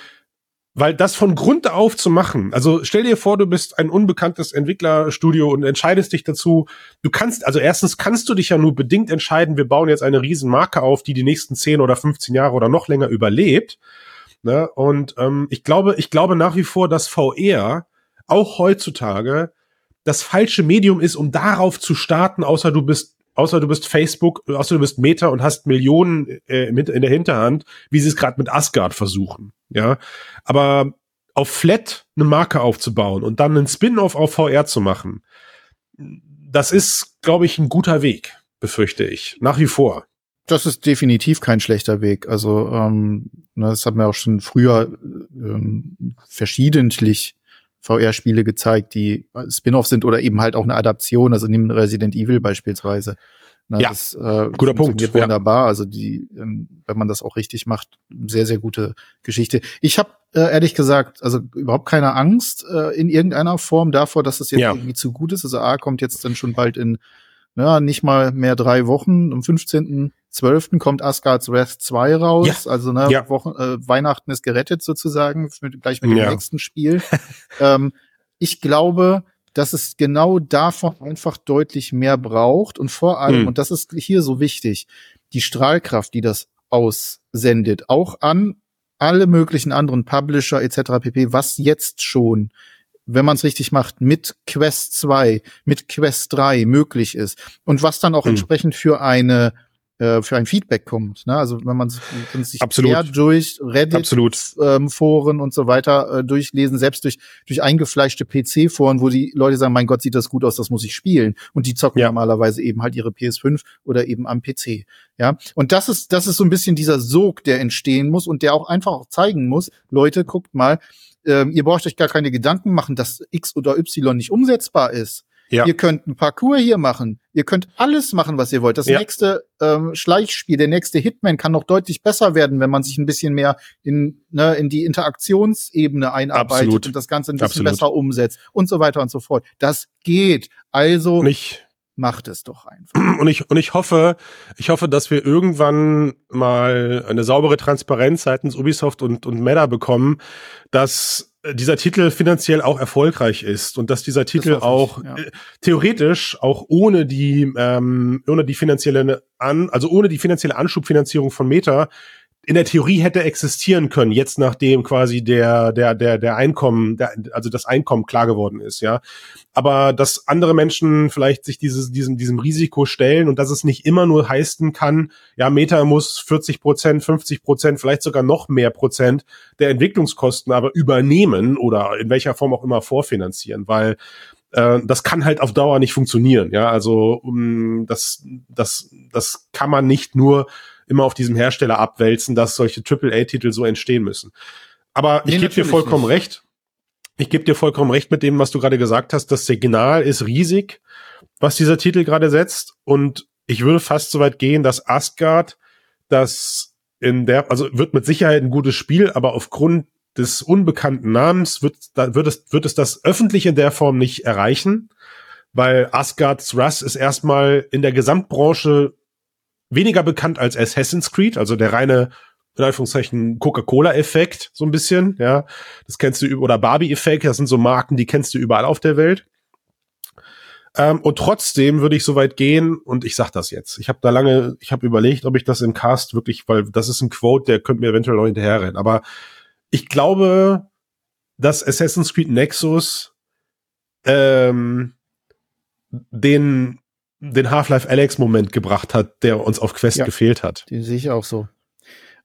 weil das von Grund auf zu machen, also stell dir vor, du bist ein unbekanntes Entwicklerstudio und entscheidest dich dazu, du kannst, also erstens kannst du dich ja nur bedingt entscheiden, wir bauen jetzt eine riesen Marke auf, die die nächsten 10 oder 15 Jahre oder noch länger überlebt. Ne? Und ähm, ich glaube, ich glaube nach wie vor, dass VR auch heutzutage das falsche Medium ist, um darauf zu starten, außer du bist, außer du bist Facebook, außer du bist Meta und hast Millionen äh, in der Hinterhand, wie sie es gerade mit Asgard versuchen. Ja, aber auf Flat eine Marke aufzubauen und dann einen Spin-off auf VR zu machen, das ist, glaube ich, ein guter Weg, befürchte ich, nach wie vor. Das ist definitiv kein schlechter Weg. Also ähm, das hat mir auch schon früher ähm, verschiedentlich VR-Spiele gezeigt, die Spin-off sind oder eben halt auch eine Adaption. Also nehmen Resident Evil beispielsweise. Na, ja, das, äh, guter Punkt. Wunderbar. Ja. Also die, ähm, wenn man das auch richtig macht, sehr sehr gute Geschichte. Ich habe äh, ehrlich gesagt, also überhaupt keine Angst äh, in irgendeiner Form davor, dass es jetzt ja. irgendwie zu gut ist. Also A kommt jetzt dann schon bald in ja, nicht mal mehr drei Wochen. Am 15.12. kommt Asgard's Wrath 2 raus. Ja. Also ne, ja. Wochen, äh, Weihnachten ist gerettet sozusagen, mit, gleich mit dem ja. nächsten Spiel. [LAUGHS] ähm, ich glaube, dass es genau davon einfach deutlich mehr braucht und vor allem, hm. und das ist hier so wichtig, die Strahlkraft, die das aussendet, auch an alle möglichen anderen Publisher etc. pp, was jetzt schon wenn man es richtig macht, mit Quest 2, mit Quest 3 möglich ist und was dann auch mhm. entsprechend für eine äh, für ein Feedback kommt. Ne? Also wenn man, sich Absolut. durch Reddit Absolut. Ähm, Foren und so weiter äh, durchlesen, selbst durch durch eingefleischte PC-Foren, wo die Leute sagen, mein Gott, sieht das gut aus, das muss ich spielen. Und die zocken ja. normalerweise eben halt ihre PS5 oder eben am PC. Ja, und das ist das ist so ein bisschen dieser Sog, der entstehen muss und der auch einfach auch zeigen muss, Leute, guckt mal, ähm, ihr braucht euch gar keine Gedanken machen, dass X oder Y nicht umsetzbar ist. Ja. Ihr könnt ein Parcours hier machen. Ihr könnt alles machen, was ihr wollt. Das ja. nächste ähm, Schleichspiel, der nächste Hitman kann noch deutlich besser werden, wenn man sich ein bisschen mehr in, ne, in die Interaktionsebene einarbeitet Absolut. und das Ganze ein bisschen Absolut. besser umsetzt und so weiter und so fort. Das geht. Also Nicht macht es doch einfach. [CLEARS THROAT] Und ich, und ich hoffe, ich hoffe, dass wir irgendwann mal eine saubere Transparenz seitens Ubisoft und, und Meta bekommen, dass dieser Titel finanziell auch erfolgreich ist und dass dieser Titel das auch ja. äh, theoretisch auch ohne die ähm, ohne die finanzielle an also ohne die finanzielle Anschubfinanzierung von Meta in der Theorie hätte existieren können, jetzt nachdem quasi der, der, der, der Einkommen, der, also das Einkommen klar geworden ist, ja. Aber dass andere Menschen vielleicht sich dieses, diesem, diesem Risiko stellen und dass es nicht immer nur heißen kann, ja, Meta muss 40 Prozent, 50 Prozent, vielleicht sogar noch mehr Prozent der Entwicklungskosten aber übernehmen oder in welcher Form auch immer vorfinanzieren, weil äh, das kann halt auf Dauer nicht funktionieren, ja. Also um, das, das, das kann man nicht nur immer auf diesem Hersteller abwälzen, dass solche AAA-Titel so entstehen müssen. Aber nee, ich gebe dir vollkommen nicht. recht. Ich gebe dir vollkommen recht mit dem, was du gerade gesagt hast. Das Signal ist riesig, was dieser Titel gerade setzt. Und ich würde fast so weit gehen, dass Asgard das in der, also wird mit Sicherheit ein gutes Spiel, aber aufgrund des unbekannten Namens wird, da, wird, es, wird es das öffentlich in der Form nicht erreichen, weil Asgard's Russ ist erstmal in der Gesamtbranche weniger bekannt als Assassin's Creed, also der reine in Anführungszeichen Coca-Cola-Effekt, so ein bisschen, ja. Das kennst du, oder Barbie-Effekt, das sind so Marken, die kennst du überall auf der Welt. Ähm, und trotzdem würde ich so weit gehen, und ich sag das jetzt. Ich habe da lange, ich habe überlegt, ob ich das im Cast wirklich, weil das ist ein Quote, der könnte mir eventuell noch hinterherrennen. Aber ich glaube, dass Assassin's Creed Nexus ähm, den den Half-Life Alex-Moment gebracht hat, der uns auf Quest ja, gefehlt hat. Den sehe ich auch so.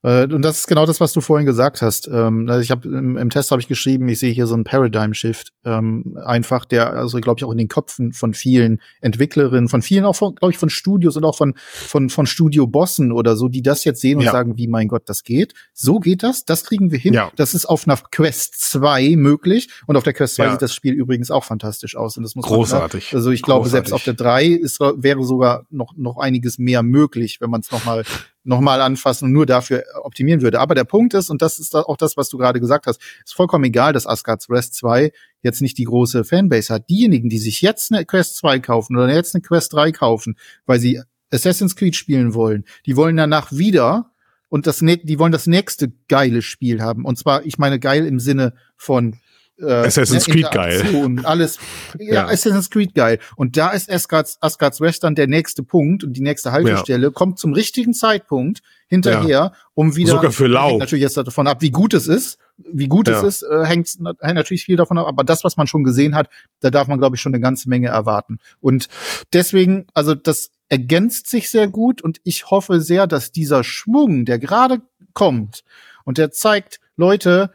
Äh, und das ist genau das, was du vorhin gesagt hast. Ähm, also ich habe im, im, Test habe ich geschrieben, ich sehe hier so einen Paradigm Shift, ähm, einfach der also glaube ich auch in den Köpfen von vielen Entwicklerinnen, von vielen auch von glaube ich von Studios und auch von von von Studio Bossen oder so, die das jetzt sehen und ja. sagen, wie mein Gott, das geht. So geht das, das kriegen wir hin. Ja. Das ist auf einer Quest 2 möglich und auf der Quest 2 ja. sieht das Spiel übrigens auch fantastisch aus und das muss großartig. Man, also ich glaube selbst auf der 3 ist wäre sogar noch noch einiges mehr möglich, wenn man es noch mal nochmal anfassen und nur dafür optimieren würde. Aber der Punkt ist, und das ist auch das, was du gerade gesagt hast, ist vollkommen egal, dass Asgard's Rest 2 jetzt nicht die große Fanbase hat. Diejenigen, die sich jetzt eine Quest 2 kaufen oder jetzt eine Quest 3 kaufen, weil sie Assassin's Creed spielen wollen, die wollen danach wieder und das, die wollen das nächste geile Spiel haben. Und zwar, ich meine geil im Sinne von äh, Assassin's ne, Creed geil. Alles. Ja, Ja. Assassin's Creed geil. Und da ist Asgard's, Asgard's West dann der nächste Punkt und die nächste Haltestelle kommt zum richtigen Zeitpunkt hinterher, um wieder. Sogar für lau. Natürlich jetzt davon ab, wie gut es ist. Wie gut Ja. es ist, äh, hängt, hängt natürlich viel davon ab. Aber das, was man schon gesehen hat, da darf man, glaube ich, schon eine ganze Menge erwarten. Und deswegen, also das ergänzt sich sehr gut und ich hoffe sehr, dass dieser Schwung, der gerade kommt und der zeigt, Leute,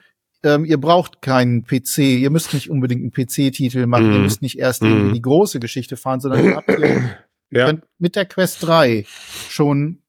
ähm, ihr braucht keinen PC, ihr müsst nicht unbedingt einen PC-Titel machen, ihr Mhm. müsst nicht erst Mhm. irgendwie die große Geschichte fahren, sondern ihr habt hier [CLEARS THROAT] Ja. könnt mit der Quest 3 schon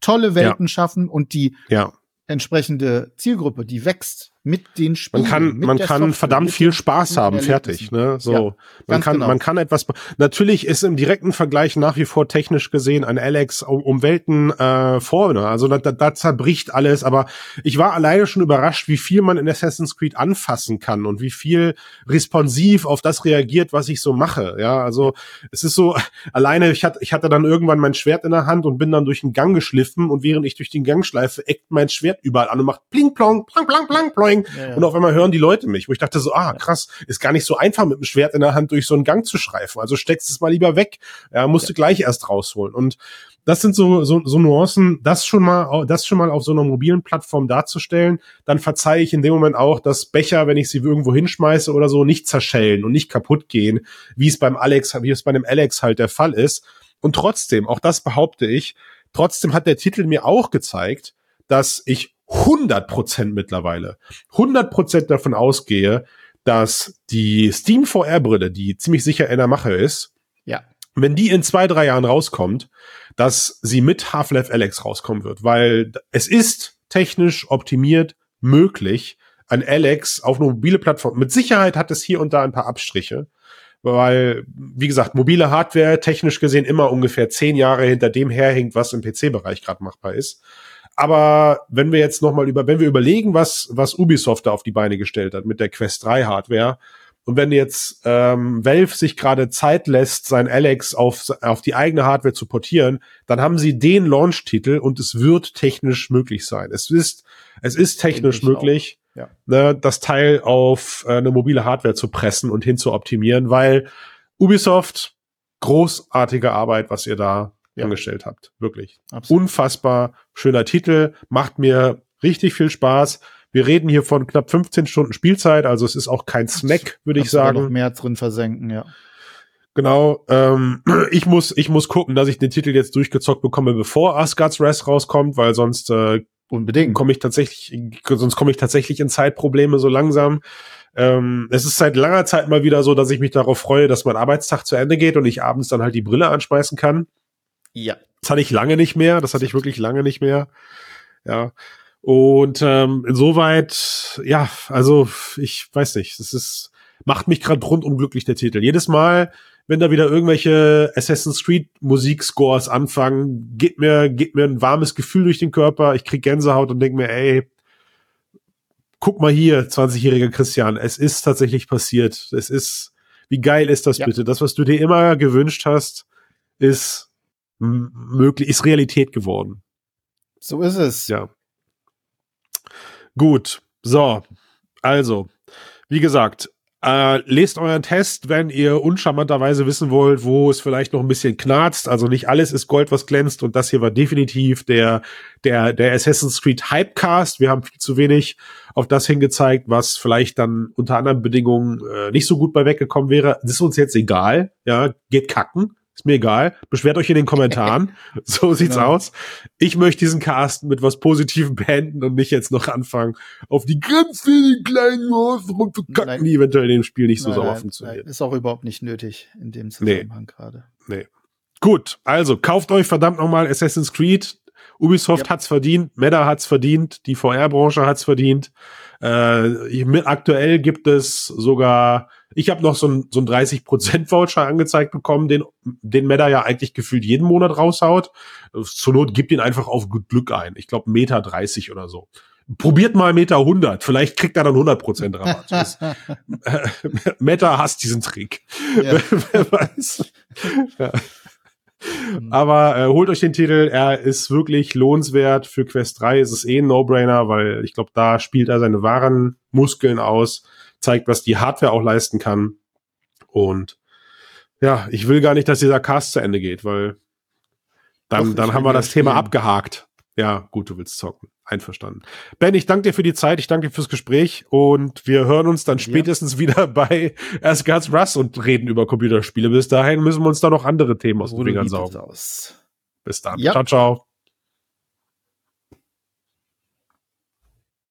tolle Welten schaffen und die Ja. entsprechende Zielgruppe, die wächst mit den Spielen. Man kann, man kann Software, verdammt viel Spaß haben, fertig, ne? So. Ja, man kann, genau. man kann etwas, natürlich ist im direkten Vergleich nach wie vor technisch gesehen ein Alex um, um Welten, äh, vorne. Also da, da, da zerbricht alles, aber ich war alleine schon überrascht, wie viel man in Assassin's Creed anfassen kann und wie viel responsiv auf das reagiert, was ich so mache. Ja, also es ist so, [LAUGHS] alleine, ich hatte, ich hatte dann irgendwann mein Schwert in der Hand und bin dann durch den Gang geschliffen und während ich durch den Gang schleife, eckt mein Schwert überall an und macht pling plong, plang, plang, plang, ploing. Ja, ja. Und auf einmal hören die Leute mich, wo ich dachte so, ah, krass, ist gar nicht so einfach mit dem Schwert in der Hand durch so einen Gang zu schreifen. Also steckst es mal lieber weg. Ja, musst du gleich erst rausholen. Und das sind so, so, so Nuancen, das schon mal, das schon mal auf so einer mobilen Plattform darzustellen, dann verzeihe ich in dem Moment auch, dass Becher, wenn ich sie irgendwo hinschmeiße oder so, nicht zerschellen und nicht kaputt gehen, wie es beim Alex, wie es bei dem Alex halt der Fall ist. Und trotzdem, auch das behaupte ich, trotzdem hat der Titel mir auch gezeigt, dass ich 100% mittlerweile, 100% davon ausgehe, dass die Steam VR-Brille, die ziemlich sicher in der Mache ist, Ja. wenn die in zwei, drei Jahren rauskommt, dass sie mit Half-Life Alex rauskommen wird, weil es ist technisch optimiert möglich, ein Alex auf eine mobile Plattform, mit Sicherheit hat es hier und da ein paar Abstriche, weil, wie gesagt, mobile Hardware technisch gesehen immer ungefähr zehn Jahre hinter dem herhinkt, was im PC-Bereich gerade machbar ist. Aber wenn wir jetzt noch mal über, wenn wir überlegen, was, was Ubisoft da auf die Beine gestellt hat mit der Quest 3 Hardware, und wenn jetzt ähm, Valve sich gerade Zeit lässt, sein Alex auf, auf die eigene Hardware zu portieren, dann haben sie den Launch-Titel und es wird technisch möglich sein. Es ist, es ist technisch möglich, ja. ne, das Teil auf äh, eine mobile Hardware zu pressen und hin zu optimieren, weil Ubisoft großartige Arbeit, was ihr da Ja. angestellt habt. Wirklich. Absolut. Unfassbar schöner Titel, macht mir richtig viel Spaß. Wir reden hier von knapp 15 Stunden Spielzeit, also es ist auch kein Snack, würde ich aber noch sagen. mehr drin versenken, ja. Genau. Ähm, [CLEARS THROAT] ich muss, ich muss gucken, dass ich den Titel jetzt durchgezockt bekomme, bevor Asgard's Rest rauskommt, weil sonst äh, Unbedingt. komme ich tatsächlich, sonst komme ich tatsächlich in Zeitprobleme so langsam. Ähm, es ist seit langer Zeit mal wieder so, dass ich mich darauf freue, dass mein Arbeitstag zu Ende geht und ich abends dann halt die Brille anschmeißen kann. Ja. Das hatte ich lange nicht mehr. Das hatte ich wirklich lange nicht mehr. Ja. Und ähm, insoweit, ja, also ich weiß nicht, es ist, macht mich gerade rundum glücklich, der Titel. Jedes Mal, wenn da wieder irgendwelche Assassin's Creed Musikscores anfangen, geht mir, geht mir ein warmes Gefühl durch den Körper. Ich krieg Gänsehaut und denk mir, ey, guck mal hier, 20-jähriger Christian, es ist tatsächlich passiert. Es ist, wie geil ist das Ja. bitte? Das, was du dir immer gewünscht hast, ist möglich, ist Realität geworden. So ist es. Ja. Gut. So. Also, wie gesagt, äh, lest euren Test, wenn ihr uncharmanterweise wissen wollt, wo es vielleicht noch ein bisschen knarzt. Also nicht alles ist Gold, was glänzt. Und das hier war definitiv der, der, der Assassin's Creed Hypecast. Wir haben viel zu wenig auf das hingezeigt, was vielleicht dann unter anderen Bedingungen äh, nicht so gut bei weggekommen wäre. Das ist uns jetzt egal. Ja, geht kacken. Ist mir egal. Beschwert euch in den Kommentaren. [LAUGHS] so sieht's Genau. aus. Ich möchte diesen Cast mit was Positivem beenden und nicht jetzt noch anfangen, auf die vielen kleinen Nuancen rumzukacken, die eventuell in dem Spiel nicht so Nein, sauber nein, funktionieren. nein, Ist auch überhaupt nicht nötig in dem Zusammenhang gerade. Nee. Gut, also kauft euch verdammt nochmal Assassin's Creed. Ubisoft Ja. hat's verdient, Meta hat's verdient, die VR-Branche hat's verdient. Äh, ich- mit, aktuell gibt es sogar, ich habe noch so ein, so ein 30%-Voucher angezeigt bekommen, den, den Meta ja eigentlich gefühlt jeden Monat raushaut. Zur Not gibt ihn einfach auf gut Glück ein. Ich glaube Meta 30 oder so. Probiert mal Meta 100, vielleicht kriegt er dann 100% Rabatt. Das, äh, [LAUGHS] Meta hasst diesen Trick. Ja. [LAUGHS] Wer weiß. Ja. Aber äh, holt euch den Titel, er ist wirklich lohnenswert. Für Quest 3 ist es eh ein No-Brainer, weil ich glaube, da spielt er seine wahren Muskeln aus. zeigt, was die Hardware auch leisten kann. Und ja, ich will gar nicht, dass dieser Cast zu Ende geht, weil dann, Doch, dann haben wir das Thema spielen. abgehakt. Ja, gut, du willst zocken. Einverstanden. Ben, ich danke dir für die Zeit, ich danke dir fürs Gespräch und wir hören uns dann spätestens ja. wieder [LAUGHS] bei Asgard's Russ und reden über Computerspiele. Bis dahin müssen wir uns da noch andere Themen aus den Fingern saugen. Aus. Bis dann. Ja. Ciao, ciao.